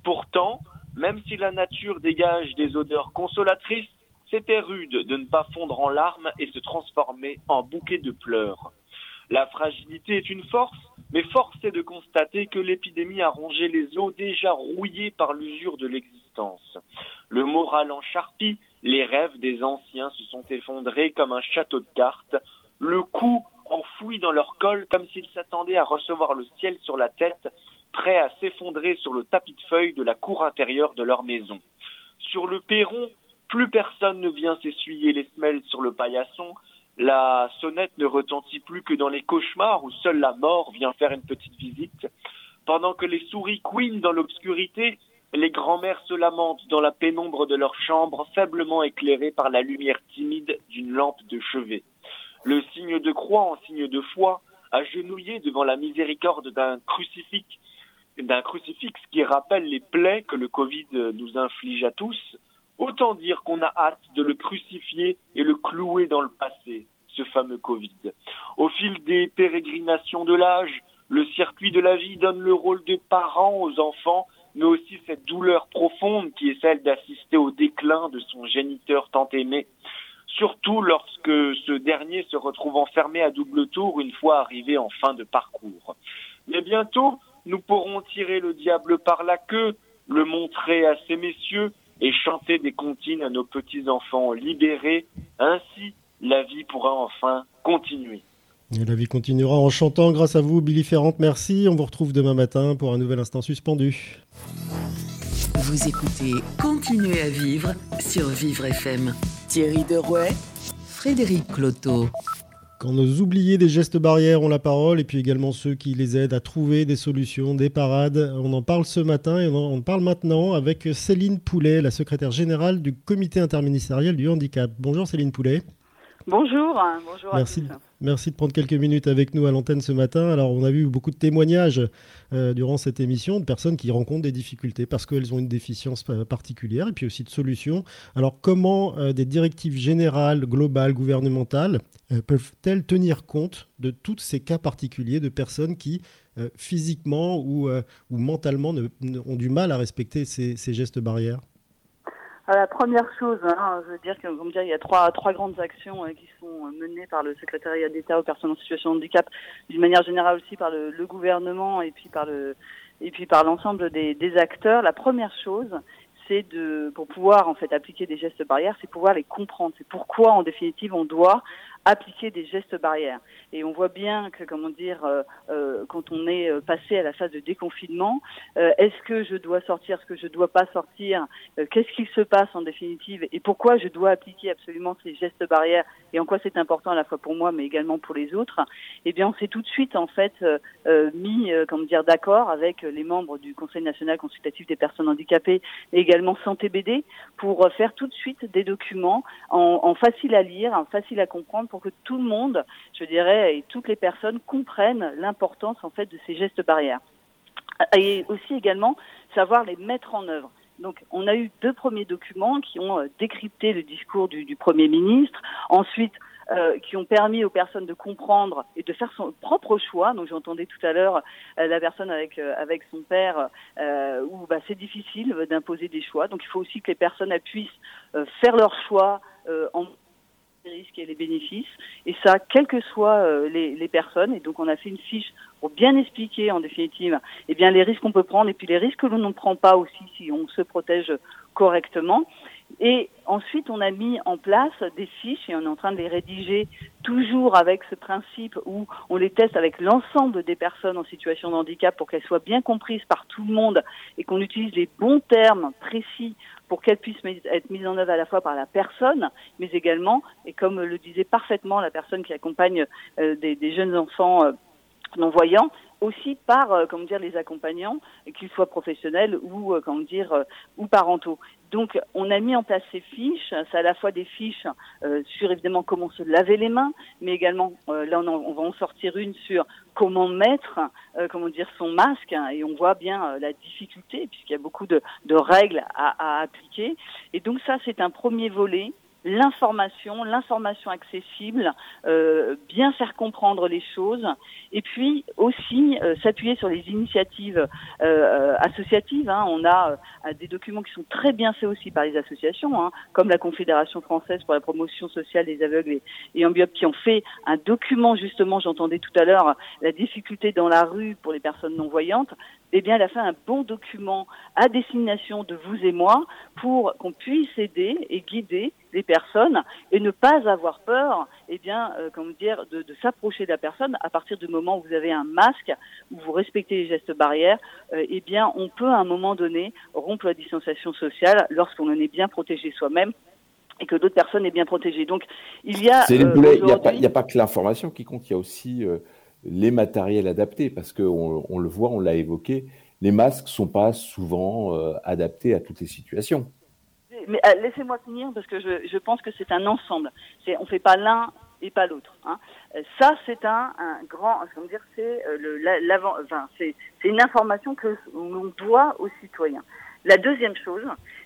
Pourtant, même si la nature dégage des odeurs consolatrices, c'était rude de ne pas fondre en larmes et se transformer en bouquet de pleurs. La fragilité est une force, mais force est de constater que l'épidémie a rongé les os déjà rouillés par l'usure de l'existence. Le moral en charpie, les rêves des anciens se sont effondrés comme un château de cartes, le cou enfoui dans leur col comme s'ils s'attendaient à recevoir le ciel sur la tête prêts à s'effondrer sur le tapis de feuilles de la cour intérieure de leur maison. Sur le perron, plus personne ne vient s'essuyer les semelles sur le paillasson, la sonnette ne retentit plus que dans les cauchemars où seule la mort vient faire une petite visite. Pendant que les souris couinent dans l'obscurité, les grands-mères se lamentent dans la pénombre de leur chambre, faiblement éclairée par la lumière timide d'une lampe de chevet. Le signe de croix en signe de foi, agenouillé devant la miséricorde d'un crucifix, d'un crucifix qui rappelle les plaies que le Covid nous inflige à tous, autant dire qu'on a hâte de le crucifier et le clouer dans le passé, ce fameux Covid. Au fil des pérégrinations de l'âge, le circuit de la vie donne le rôle de parent aux enfants, mais aussi cette douleur profonde qui est celle d'assister au déclin de son géniteur tant aimé, surtout lorsque ce dernier se retrouve enfermé à double tour une fois arrivé en fin de parcours. Mais bientôt, nous pourrons tirer le diable par la queue, le montrer à ces messieurs et chanter des comptines à nos petits-enfants libérés. Ainsi, la vie pourra enfin continuer. Et la vie continuera en chantant grâce à vous, Billy Ferrand. Merci. On vous retrouve demain matin pour un nouvel instant suspendu. Vous écoutez Continuez à vivre sur Vivre FM. Thierry Derouet, Frédéric Cloteau. Quand nos oubliés des gestes barrières ont la parole, et puis également ceux qui les aident à trouver des solutions, des parades, on en parle ce matin et on en parle maintenant avec Céline Poulet, la secrétaire générale du comité interministériel du handicap. Bonjour Céline Poulet. Bonjour, bonjour Merci. à tous. Merci de prendre quelques minutes avec nous à l'antenne ce matin. Alors, on a vu beaucoup de témoignages euh, durant cette émission de personnes qui rencontrent des difficultés parce qu'elles ont une déficience pa- particulière et puis aussi de solutions. Alors, comment euh, des directives générales, globales, gouvernementales euh, peuvent-elles tenir compte de tous ces cas particuliers de personnes qui, physiquement ou, mentalement, ont du mal à respecter ces gestes barrières? La première chose, hein, je veux dire que, comme dire, il y a trois, trois grandes actions euh, qui sont euh, menées par le secrétariat d'État aux personnes en situation de handicap, d'une manière générale aussi par le, le gouvernement et puis par le et puis par l'ensemble des, des acteurs. La première chose, c'est de pour pouvoir en fait appliquer des gestes barrières, c'est pouvoir les comprendre. C'est pourquoi en définitive on doit appliquer des gestes barrières. Et on voit bien que, comment dire, euh, euh, quand on est euh, passé à la phase de déconfinement, euh, est-ce que je dois sortir, est-ce que je dois pas sortir, qu'est-ce qu'il se passe en définitive, et pourquoi je dois appliquer absolument ces gestes barrières, et en quoi c'est important à la fois pour moi, mais également pour les autres. Eh bien, on s'est tout de suite en fait mis, comment dire, d'accord avec les membres du Conseil national consultatif des personnes handicapées et également Santé BD pour faire tout de suite des documents en, en facile à lire, en facile à comprendre pour que tout le monde, je dirais, et toutes les personnes comprennent l'importance en fait de ces gestes barrières. Et aussi également savoir les mettre en œuvre. Donc, on a eu deux premiers documents qui ont euh, décrypté le discours du, Premier ministre, ensuite euh, qui ont permis aux personnes de comprendre et de faire son propre choix. Donc, j'entendais tout à l'heure euh, la personne avec avec son père où bah, c'est difficile d'imposer des choix. Donc, il faut aussi que les personnes puissent faire leur choix en les risques et les bénéfices, et ça, quelles que soient euh, les, les personnes. Et donc, on a fait une fiche pour bien expliquer, en définitive, eh bien, les risques qu'on peut prendre et puis les risques que l'on ne prend pas aussi si on se protège correctement. Et ensuite, on a mis en place des fiches et on est en train de les rédiger toujours avec ce principe où on les teste avec l'ensemble des personnes en situation de handicap pour qu'elles soient bien comprises par tout le monde et qu'on utilise les bons termes précis pour qu'elles puissent être mises en œuvre à la fois par la personne, mais également, et comme le disait parfaitement la personne qui accompagne euh, des, jeunes enfants euh, non-voyants, aussi par euh, comment dire les accompagnants, qu'ils soient professionnels ou comment dire ou parentaux. Donc, on a mis en place ces fiches. C'est à la fois des fiches euh, sur évidemment comment se laver les mains, mais également euh, là on, va en sortir une sur comment mettre, euh, comment dire, son masque. Hein, et on voit bien la difficulté puisqu'il y a beaucoup de, de règles à, à, appliquer. Et donc ça, c'est un premier volet l'information, l'information accessible, euh, bien faire comprendre les choses, et puis aussi euh, s'appuyer sur les initiatives euh, associatives. Hein. On a des documents qui sont très bien faits aussi par les associations, hein, comme la Confédération française pour la promotion sociale des aveugles et, et ambiopes, qui ont fait un document justement, j'entendais tout à l'heure, la difficulté dans la rue pour les personnes non voyantes. Eh bien, elle a fait un bon document à destination de vous et moi pour qu'on puisse aider et guider les personnes et ne pas avoir peur, eh bien, euh, comment dire, de, de s'approcher de la personne à partir du moment où vous avez un masque, où vous respectez les gestes barrières, euh, eh bien, on peut à un moment donné rompre la distanciation sociale lorsqu'on en est bien protégé soi-même et que d'autres personnes est bien protégées. Donc, il y a. Euh, il n'y a, a, pas que l'information qui compte, il y a aussi euh, les matériels adaptés, parce qu'on on le voit, on l'a évoqué, les masques ne sont pas souvent euh, adaptés à toutes les situations mais euh, laissez-moi finir parce que je, pense que c'est un ensemble. On fait pas l'un et pas l'autre. Hein. Euh, ça, c'est un, un grand, c'est enfin, c'est une information que l'on doit aux citoyens. La deuxième chose,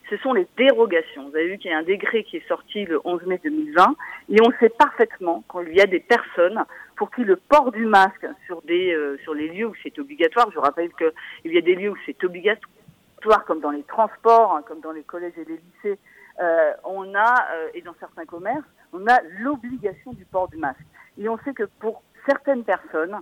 ce sont les dérogations. Vous avez vu qu'il y a un décret qui est sorti le 11 mai 2020 et on sait parfaitement qu'il y a des personnes pour qui le port du masque sur des euh, sur les lieux où c'est obligatoire. Je rappelle qu'il y a des lieux où c'est obligatoire comme dans les transports, hein, comme dans les collèges et les lycées, euh, on a, euh, et dans certains commerces, on a l'obligation du port du masque. Et on sait que pour certaines personnes,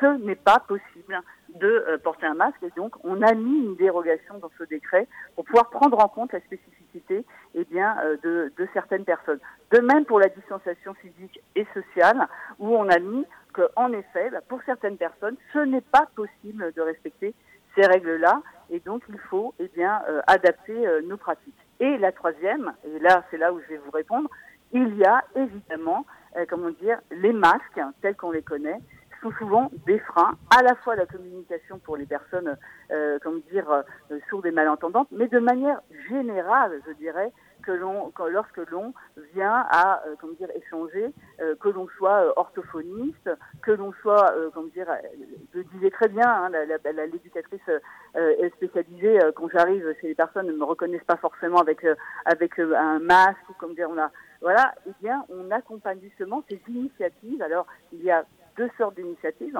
ce n'est pas possible de euh, porter un masque. Et donc, on a mis une dérogation dans ce décret pour pouvoir prendre en compte la spécificité eh bien, de, de, certaines personnes. De même pour la distanciation physique et sociale, où on a mis qu'en effet, bah, pour certaines personnes, ce n'est pas possible de respecter ces règles-là et donc il faut eh bien euh, adapter euh, nos pratiques. Et la troisième, et là c'est là où je vais vous répondre, il y a évidemment, euh, comment dire, les masques tels qu'on les connaît sont souvent des freins à la fois la communication pour les personnes, euh, dire, sourdes et malentendantes, mais de manière générale, je dirais, que l'on, lorsque l'on vient à, euh, dire, échanger, euh, que l'on soit euh, orthophoniste, que l'on soit, comment dire, je disais très bien, hein, l'éducatrice est spécialisée quand j'arrive chez les personnes ne me reconnaissent pas forcément avec avec un masque ou comme dire on a, voilà, eh bien on accompagne justement ces initiatives. Alors il y a deux sortes d'initiatives.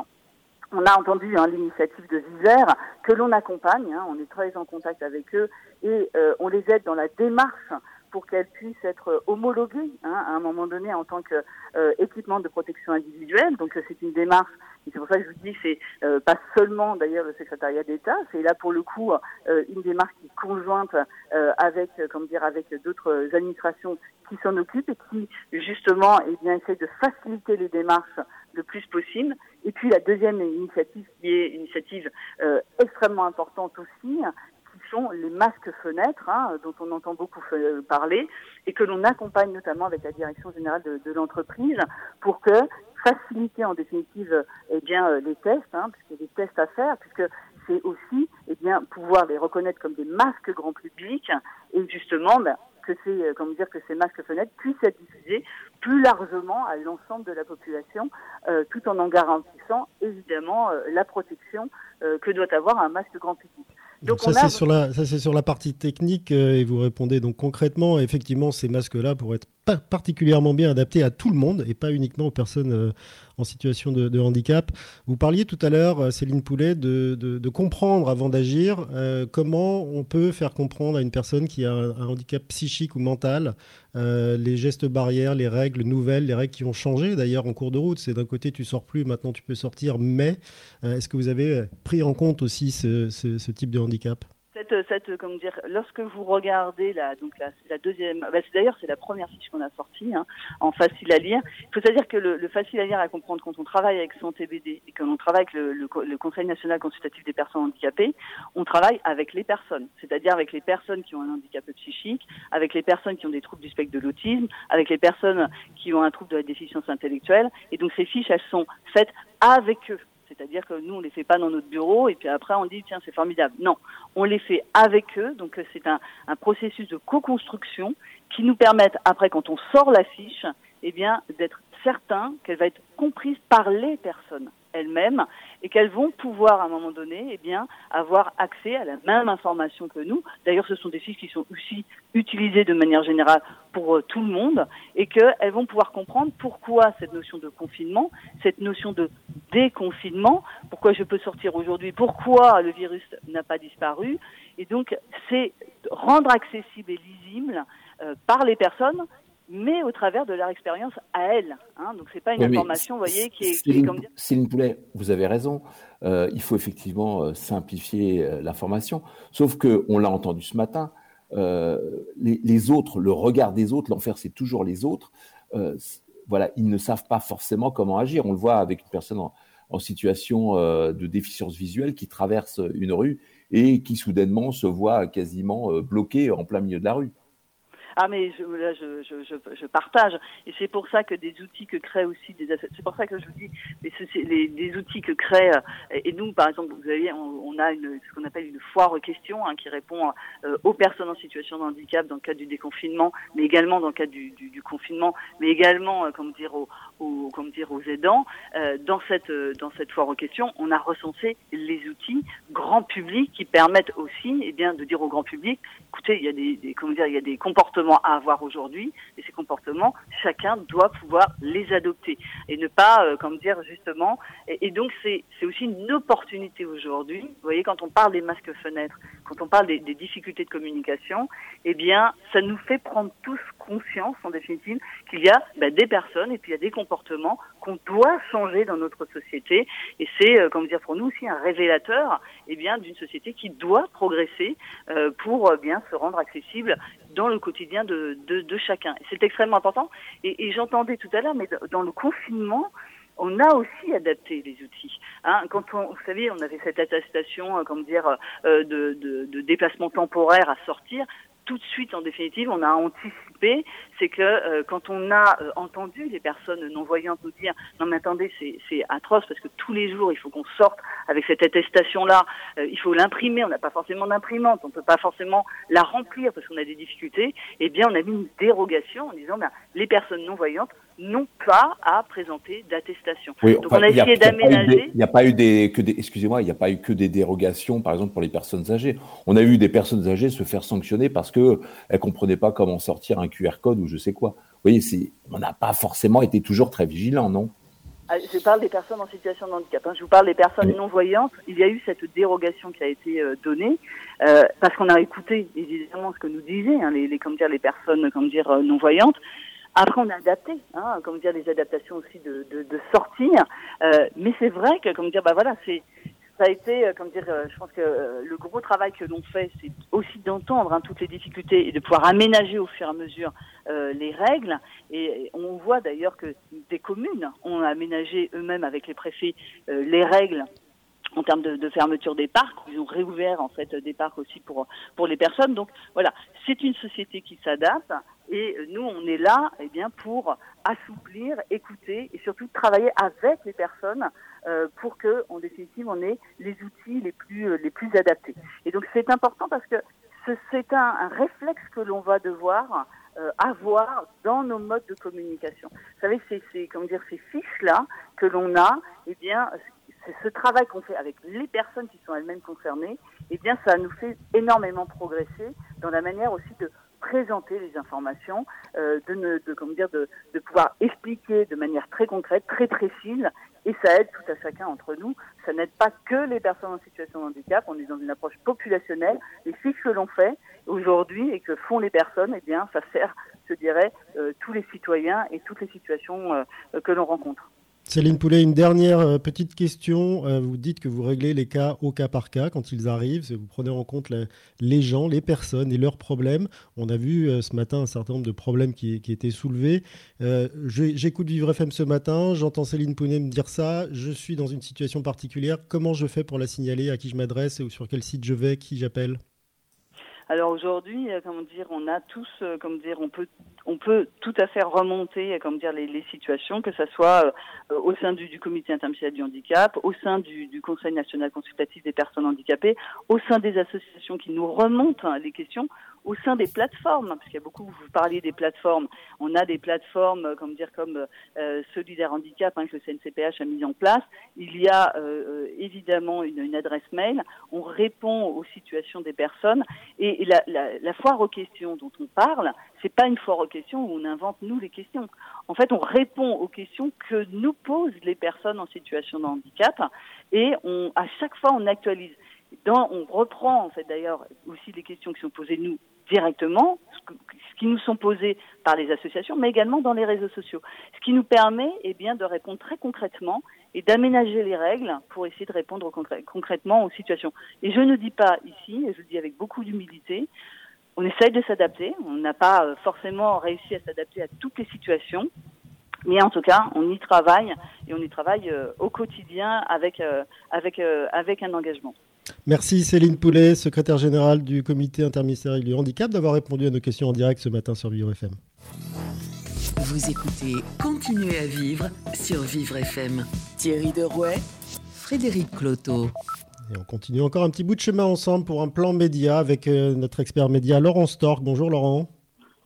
On a entendu hein, l'initiative de Viser que l'on accompagne, hein, on est très en contact avec eux et on les aide dans la démarche pour qu'elle puisse être homologuée hein, à un moment donné en tant qu'équipement euh, de protection individuelle. Donc euh, c'est une démarche, et c'est pour ça que je vous dis, c'est euh, pas seulement d'ailleurs le secrétariat d'État, c'est là pour le coup une démarche qui est conjointe avec, comment dire, avec d'autres administrations qui s'en occupent et qui justement, eh de faciliter les démarches le plus possible. Et puis la deuxième initiative qui est une initiative extrêmement importante aussi, sont les masques fenêtres, hein, dont on entend beaucoup parler, et que l'on accompagne notamment avec la direction générale de, l'entreprise pour que faciliter en définitive eh bien euh, les tests, hein, puisqu'il y a des tests à faire, puisque c'est aussi eh bien pouvoir les reconnaître comme des masques grand public et justement ben, que ces euh, comment dire que ces masques fenêtres puissent être diffusés plus largement à l'ensemble de la population, euh, tout en en garantissant évidemment euh, la protection euh, que doit avoir un masque grand public. Donc, ça, c'est sur la, ça, c'est sur la partie technique et vous répondez donc concrètement, effectivement, ces masques-là pourraient être particulièrement bien adaptés à tout le monde et pas uniquement aux personnes euh, en situation de, handicap. Vous parliez tout à l'heure, euh, Céline Poulet, de, comprendre avant d'agir. comment on peut faire comprendre à une personne qui a un, handicap psychique ou mental les gestes barrières, les règles nouvelles, les règles qui ont changé d'ailleurs en cours de route. C'est d'un côté tu sors plus, maintenant tu peux sortir, mais est-ce que vous avez pris en compte aussi ce type de handicap? Lorsque vous regardez la, deuxième, bah, d'ailleurs c'est la première fiche qu'on a sortie hein, en facile à lire. Il faut dire que le, le, facile à lire à comprendre quand on travaille avec son TBD et quand on travaille avec le, le, Conseil national consultatif des personnes handicapées, on travaille avec les personnes, c'est-à-dire avec les personnes qui ont un handicap psychique, avec les personnes qui ont des troubles du spectre de l'autisme, avec les personnes qui ont un trouble de la déficience intellectuelle. Et donc ces fiches, elles sont faites avec eux. C'est-à-dire que nous, on les fait pas dans notre bureau et puis après on dit tiens c'est formidable. Non, on les fait avec eux. Donc c'est un, un, processus de co-construction qui nous permet après quand on sort la fiche, eh bien d'être certain qu'elle va être comprise par les personnes elles-mêmes et qu'elles vont pouvoir à un moment donné eh avoir accès à la même information que nous. D'ailleurs, ce sont des fiches qui sont aussi utilisées de manière générale pour euh, tout le monde et qu'elles vont pouvoir comprendre pourquoi cette notion de confinement, cette notion de déconfinement, pourquoi je peux sortir aujourd'hui, pourquoi le virus n'a pas disparu. Et donc, c'est rendre accessible et lisible euh, par les personnes mais au travers de leur expérience à elles. Hein. Donc c'est pas une information, vous voyez, qui est, Céline, comme Céline Poulet, vous avez raison. Euh, il faut effectivement euh, simplifier euh, l'information. Sauf que on l'a entendu ce matin. Euh, les, les, autres, le regard des autres, l'enfer, c'est toujours les autres. Voilà, ils ne savent pas forcément comment agir. On le voit avec une personne en, en situation de déficience visuelle qui traverse une rue et qui soudainement se voit quasiment bloqué en plein milieu de la rue. Ah mais je, là je, je, partage. Et c'est pour ça que des outils que créent aussi des c'est pour ça que je vous dis les, les, des outils que créent et nous par exemple vous voyez on, a ce qu'on appelle une foire aux questions hein, qui répond euh, aux personnes en situation de handicap dans le cadre du déconfinement mais également dans le cadre du, confinement mais également euh, comme dire aux, dire aux aidants euh, dans cette dans cette foire aux questions on a recensé les outils grand public qui permettent aussi eh bien de dire au grand public écoutez il y a des comment dire il y a des comportements à avoir aujourd'hui et ces comportements, chacun doit pouvoir les adopter et ne pas, euh, comme dire justement, et, donc c'est aussi une opportunité aujourd'hui. Vous voyez, quand on parle des masques fenêtres, quand on parle des, difficultés de communication, eh bien, ça nous fait prendre tous conscience, en définitive, qu'il y a ben, des personnes et puis il y a des comportements qu'on doit changer dans notre société. Et c'est, euh, comme dire, pour nous aussi un révélateur, eh bien, d'une société qui doit progresser euh, pour euh, bien se rendre accessible dans le quotidien de, de, chacun. C'est extrêmement important. Et, j'entendais tout à l'heure, mais dans le confinement, on a aussi adapté les outils. Hein, quand on, vous savez, on avait cette attestation, euh, comment dire, euh, de, de, déplacement temporaire à sortir. Tout de suite, en définitive, on a anticipé, c'est que euh, quand on a euh, entendu les personnes non-voyantes nous dire « Non mais attendez, c'est atroce parce que tous les jours, il faut qu'on sorte avec cette attestation-là, euh, il faut l'imprimer, on n'a pas forcément d'imprimante, on ne peut pas forcément la remplir parce qu'on a des difficultés », eh bien, on a mis une dérogation en disant ben, « Les personnes non-voyantes n'ont pas à présenter d'attestation. Oui, Donc on a essayé d'aménager. Il n'y a pas eu des, que des excusez-moi, il n'y a pas eu que des dérogations, par exemple pour les personnes âgées. On a eu des personnes âgées se faire sanctionner parce que elles comprenaient pas comment sortir un QR code ou je sais quoi. Vous voyez, c'est, on n'a pas forcément été toujours très vigilant, non? Ah, je parle des personnes en situation de handicap. Hein. Je vous parle des personnes non voyantes. Il y a eu cette dérogation qui a été euh, donnée euh, parce qu'on a écouté évidemment ce que nous disaient hein, les, les, comme dire les personnes comme dire euh, non voyantes. Après, on a adapté, hein, comme dire, les adaptations aussi de, de, de sortir. Euh, mais c'est vrai que, comme dire, bah voilà, c'est ça a été, euh, comme dire, euh, je pense que euh, le gros travail que l'on fait, c'est aussi d'entendre hein, toutes les difficultés et de pouvoir aménager au fur et à mesure euh, les règles. Et on voit d'ailleurs que des communes ont aménagé eux-mêmes avec les préfets euh, les règles en termes de, de, fermeture des parcs. Ils ont réouvert en fait des parcs aussi pour pour les personnes. Donc voilà, c'est une société qui s'adapte et nous on est là eh bien pour assouplir, écouter et surtout travailler avec les personnes euh, pour que en définitive on ait les outils les plus euh, les plus adaptés. Et donc c'est important parce que c'est un, réflexe que l'on va devoir euh, avoir dans nos modes de communication. Vous savez, c'est comment dire ces fiches là que l'on a, eh bien ce travail qu'on fait avec les personnes qui sont elles-mêmes concernées, eh bien, ça nous fait énormément progresser dans la manière aussi de présenter les informations, euh, de, ne, de, comment dire, de, de, pouvoir expliquer de manière très concrète, très précise, et ça aide tout à chacun entre nous. Ça n'aide pas que les personnes en situation de handicap, on est dans une approche populationnelle. Les fiches que l'on fait aujourd'hui et que font les personnes, eh bien, ça sert, je dirais, euh, tous les citoyens et toutes les situations euh, que l'on rencontre. Céline Poulet, une dernière euh, petite question. Euh, vous dites que vous réglez les cas au cas par cas quand ils arrivent. Vous prenez en compte les gens, les personnes et leurs problèmes. On a vu euh, ce matin un certain nombre de problèmes qui, étaient soulevés. J'écoute Vivre FM ce matin. J'entends Céline Poulet me dire ça. Je suis dans une situation particulière. Comment je fais pour la signaler? À qui je m'adresse? Ou sur quel site je vais? Qui j'appelle? Alors aujourd'hui, comment dire, on a tous, euh, comme dire, on peut, on peut tout à fait remonter, euh, comme dire, les, situations, que ce soit au sein du, comité interministériel du handicap, au sein du, Conseil national consultatif des personnes handicapées, au sein des associations qui nous remontent hein, les questions, au sein des plateformes, parce qu'il y a beaucoup, vous parliez des plateformes, on a des plateformes, euh, comme dire, comme euh, Solidaire Handicap hein, que le CNCPH a mis en place. Il y a euh, euh, évidemment une, adresse mail. On répond aux situations des personnes et, la, foire aux questions dont on parle, c'est pas une foire aux questions où on invente nous les questions. En fait, on répond aux questions que nous posent les personnes en situation de handicap et on, à chaque fois, on actualise. Dans, on reprend en fait d'ailleurs aussi les questions qui sont posées nous directement, ce qui nous sont posées par les associations, mais également dans les réseaux sociaux. Ce qui nous permet eh bien, de répondre très concrètement et d'aménager les règles pour essayer de répondre concrètement aux situations. Et je ne dis pas ici, et je le dis avec beaucoup d'humilité, on essaye de s'adapter. On n'a pas euh, forcément réussi à s'adapter à toutes les situations. Mais en tout cas, on y travaille et on y travaille euh, au quotidien avec, euh, avec, avec un engagement. Merci Céline Poulet, secrétaire générale du comité interministériel du handicap, d'avoir répondu à nos questions en direct ce matin sur Vivre FM. Vous écoutez Continuez à vivre sur Vivre FM. Thierry Derouet, Frédéric Cloteau. Et on continue encore un petit bout de chemin ensemble pour un plan média avec euh, notre expert média Laurent Stork. Bonjour Laurent.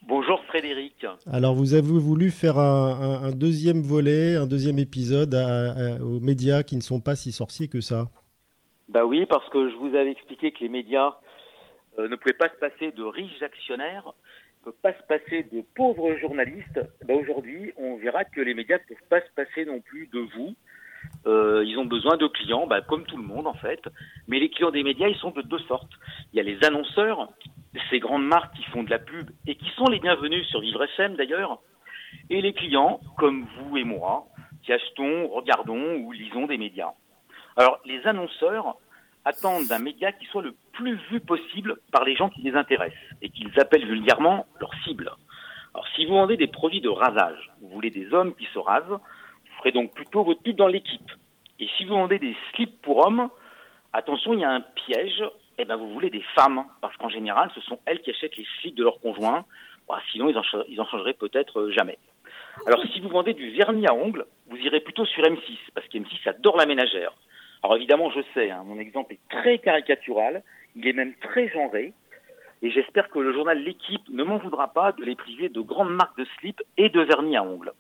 Bonjour Frédéric. Alors vous avez voulu faire un, deuxième volet, un deuxième épisode aux médias qui ne sont pas si sorciers que ça? Bah oui, parce que je vous avais expliqué que les médias euh, ne pouvaient pas se passer de riches actionnaires, ne peuvent pas se passer de pauvres journalistes. Bah aujourd'hui, on verra que les médias ne peuvent pas se passer non plus de vous. Euh, ils ont besoin de clients, bah, comme tout le monde en fait. Mais les clients des médias, ils sont de deux sortes. Il y a les annonceurs, ces grandes marques qui font de la pub et qui sont les bienvenus sur Vivre d'ailleurs, et les clients comme vous et moi, qui achetons, regardons ou lisons des médias. Alors, les annonceurs attendent d'un média qui soit le plus vu possible par les gens qui les intéressent et qu'ils appellent vulgairement leur cible. Alors, si vous vendez des produits de rasage, vous voulez des hommes qui se rasent, ferez donc plutôt votre pub dans l'équipe. Et si vous vendez des slips pour hommes, attention, il y a un piège, eh ben, vous voulez des femmes, parce qu'en général, ce sont elles qui achètent les slips de leurs conjoints, bah, sinon ils en, changeraient peut-être euh, jamais. Alors, si vous vendez du vernis à ongles, vous irez plutôt sur M6, parce qu'M6 adore la ménagère. Alors évidemment, je sais, hein, mon exemple est très caricatural, il est même très genré, et j'espère que le journal L'équipe ne m'en voudra pas de les priver de grandes marques de slip et de vernis à ongles.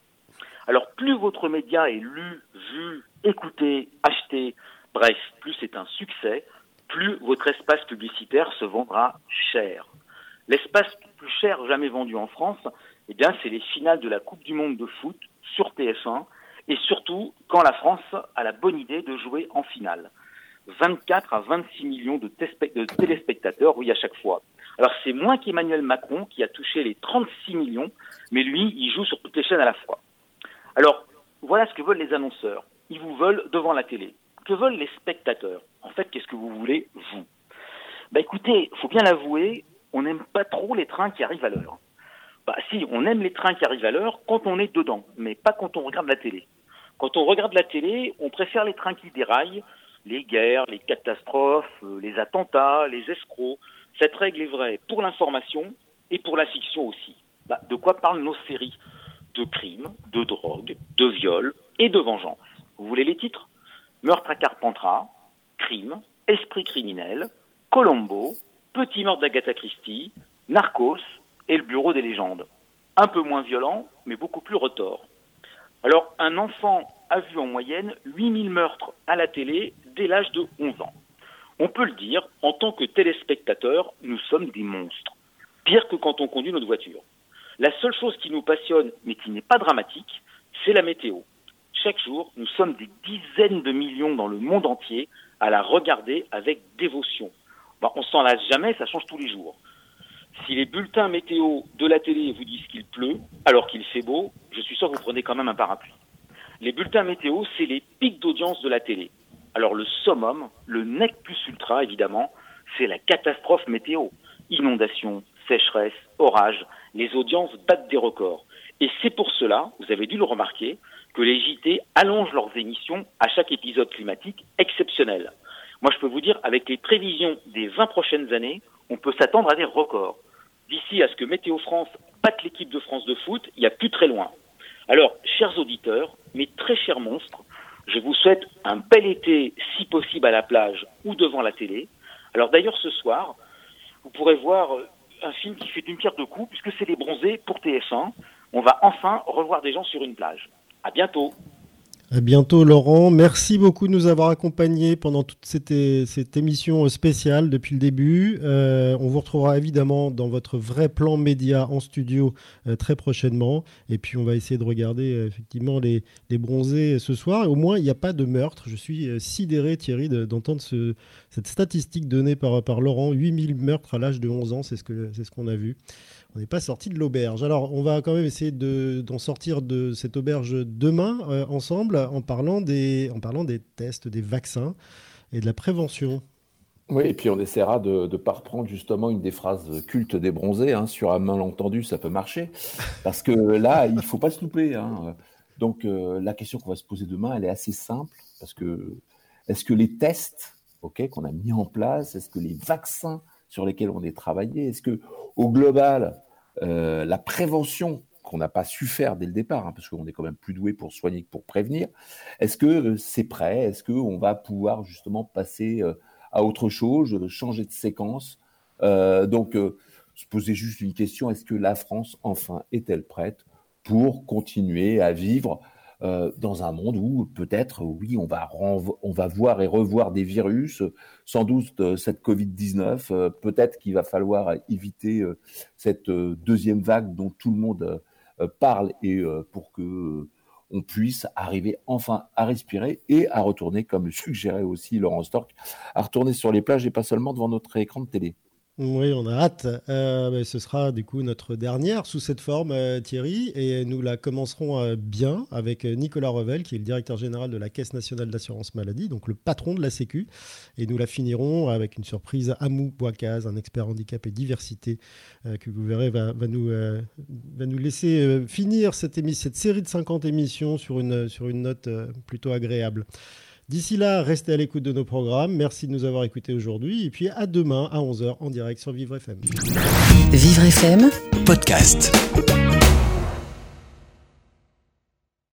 Alors plus votre média est lu, vu, écouté, acheté, bref, plus c'est un succès, plus votre espace publicitaire se vendra cher. L'espace le plus cher jamais vendu en France, eh bien, c'est les finales de la Coupe du Monde de foot sur TF1 et surtout quand la France a la bonne idée de jouer en finale. 24 à 26 millions de, téléspectateurs, oui, à chaque fois. Alors c'est moins qu'Emmanuel Macron qui a touché les 36 millions, mais lui, il joue sur toutes les chaînes à la fois. Alors, voilà ce que veulent les annonceurs. Ils vous veulent devant la télé. Que veulent les spectateurs? En fait, qu'est-ce que vous voulez, vous? Bah écoutez, faut bien l'avouer, on n'aime pas trop les trains qui arrivent à l'heure. Bah si, on aime les trains qui arrivent à l'heure quand on est dedans, mais pas quand on regarde la télé. Quand on regarde la télé, on préfère les trains qui déraillent, les guerres, les catastrophes, euh, les attentats, les escrocs. Cette règle est vraie pour l'information et pour la fiction aussi. Bah, de quoi parlent nos séries? De crimes, de drogue, de viols et de vengeance. Vous voulez les titres? Meurtre à Carpentras, Crime, Esprit criminel, Colombo, Petit meurtre d'Agatha Christie, Narcos, et le bureau des légendes. Un peu moins violent, mais beaucoup plus retors. Alors, un enfant a vu en moyenne 8000 meurtres à la télé dès l'âge de 11 ans. On peut le dire, en tant que téléspectateur, nous sommes des monstres. Pire que quand on conduit notre voiture. La seule chose qui nous passionne, mais qui n'est pas dramatique, c'est la météo. Chaque jour, nous sommes des dizaines de millions dans le monde entier à la regarder avec dévotion. Bah, on s'en lasse jamais, ça change tous les jours. Si les bulletins météo de la télé vous disent qu'il pleut alors qu'il fait beau, je suis sûr que vous prenez quand même un parapluie. Les bulletins météo, c'est les pics d'audience de la télé. Alors le summum, le nec plus ultra évidemment, c'est la catastrophe météo. Inondations, sécheresse, orages, les audiences battent des records. Et c'est pour cela, vous avez dû le remarquer, que les JT allongent leurs émissions à chaque épisode climatique exceptionnel. Moi, je peux vous dire, avec les prévisions des 20 prochaines années, on peut s'attendre à des records. D'ici à ce que Météo France batte l'équipe de France de foot, il n'y a plus très loin. Alors, chers auditeurs, mes très chers monstres, je vous souhaite un bel été, si possible à la plage ou devant la télé. Alors d'ailleurs, ce soir, vous pourrez voir euh, un film qui fait une pierre de coups, puisque c'est Les Bronzés pour TF1. On va enfin revoir des gens sur une plage. À bientôt. Bientôt Laurent. Merci beaucoup de nous avoir accompagnés pendant toute cette, émission spéciale depuis le début. Euh, on vous retrouvera évidemment dans votre vrai plan média en studio euh, très prochainement. Et puis on va essayer de regarder euh, effectivement les, bronzés ce soir. Au moins il n'y a pas de meurtre. Je suis sidéré Thierry d'entendre ce, cette statistique donnée par, par Laurent. 8000 meurtres à l'âge de 11 ans, c'est ce qu'on a vu on n'est pas sorti de l'auberge. Alors, on va quand même essayer d'en sortir de cette auberge demain euh, ensemble en parlant, des, tests, des vaccins et de la prévention. Oui, et puis on essaiera de ne pas reprendre justement une des phrases cultes des bronzés. Hein, sur un malentendu, ça peut marcher. Parce que là, il ne faut pas se louper. Hein. Donc, euh, la question qu'on va se poser demain, elle est assez simple. Parce que, est-ce que les tests ok, qu'on a mis en place, est-ce que les vaccins sur lesquels on est travaillé. Est-ce que, au global, euh, la prévention qu'on n'a pas su faire dès le départ, hein, parce qu'on est quand même plus doué pour soigner que pour prévenir, est-ce que euh, c'est prêt? Est-ce qu'on va pouvoir justement passer euh, à autre chose, changer de séquence? Donc, se poser juste une question est-ce que la France, enfin, est-elle prête pour continuer à vivre euh, dans un monde où peut-être, oui, on va, on va voir et revoir des virus, sans doute euh, cette Covid-19, euh, peut-être qu'il va falloir éviter cette deuxième vague dont tout le monde parle et pour que on puisse arriver enfin à respirer et à retourner, comme suggérait aussi Laurent Stork, à retourner sur les plages et pas seulement devant notre écran de télé. Oui, on a hâte. Euh, ce sera du coup notre dernière sous cette forme, euh, Thierry, et nous la commencerons euh, bien avec Nicolas Revel, qui est le directeur général de la Caisse nationale d'assurance maladie, donc le patron de la Sécu, et nous la finirons avec une surprise. Amou Bouakaz, un expert handicap et diversité, que vous verrez va, nous, va nous laisser finir cette, cette série de 50 émissions sur une, sur une note plutôt agréable. D'ici là, restez à l'écoute de nos programmes. Merci de nous avoir écoutés aujourd'hui. Et puis à demain à 11h en direct sur Vivre FM. Vivre FM, podcast.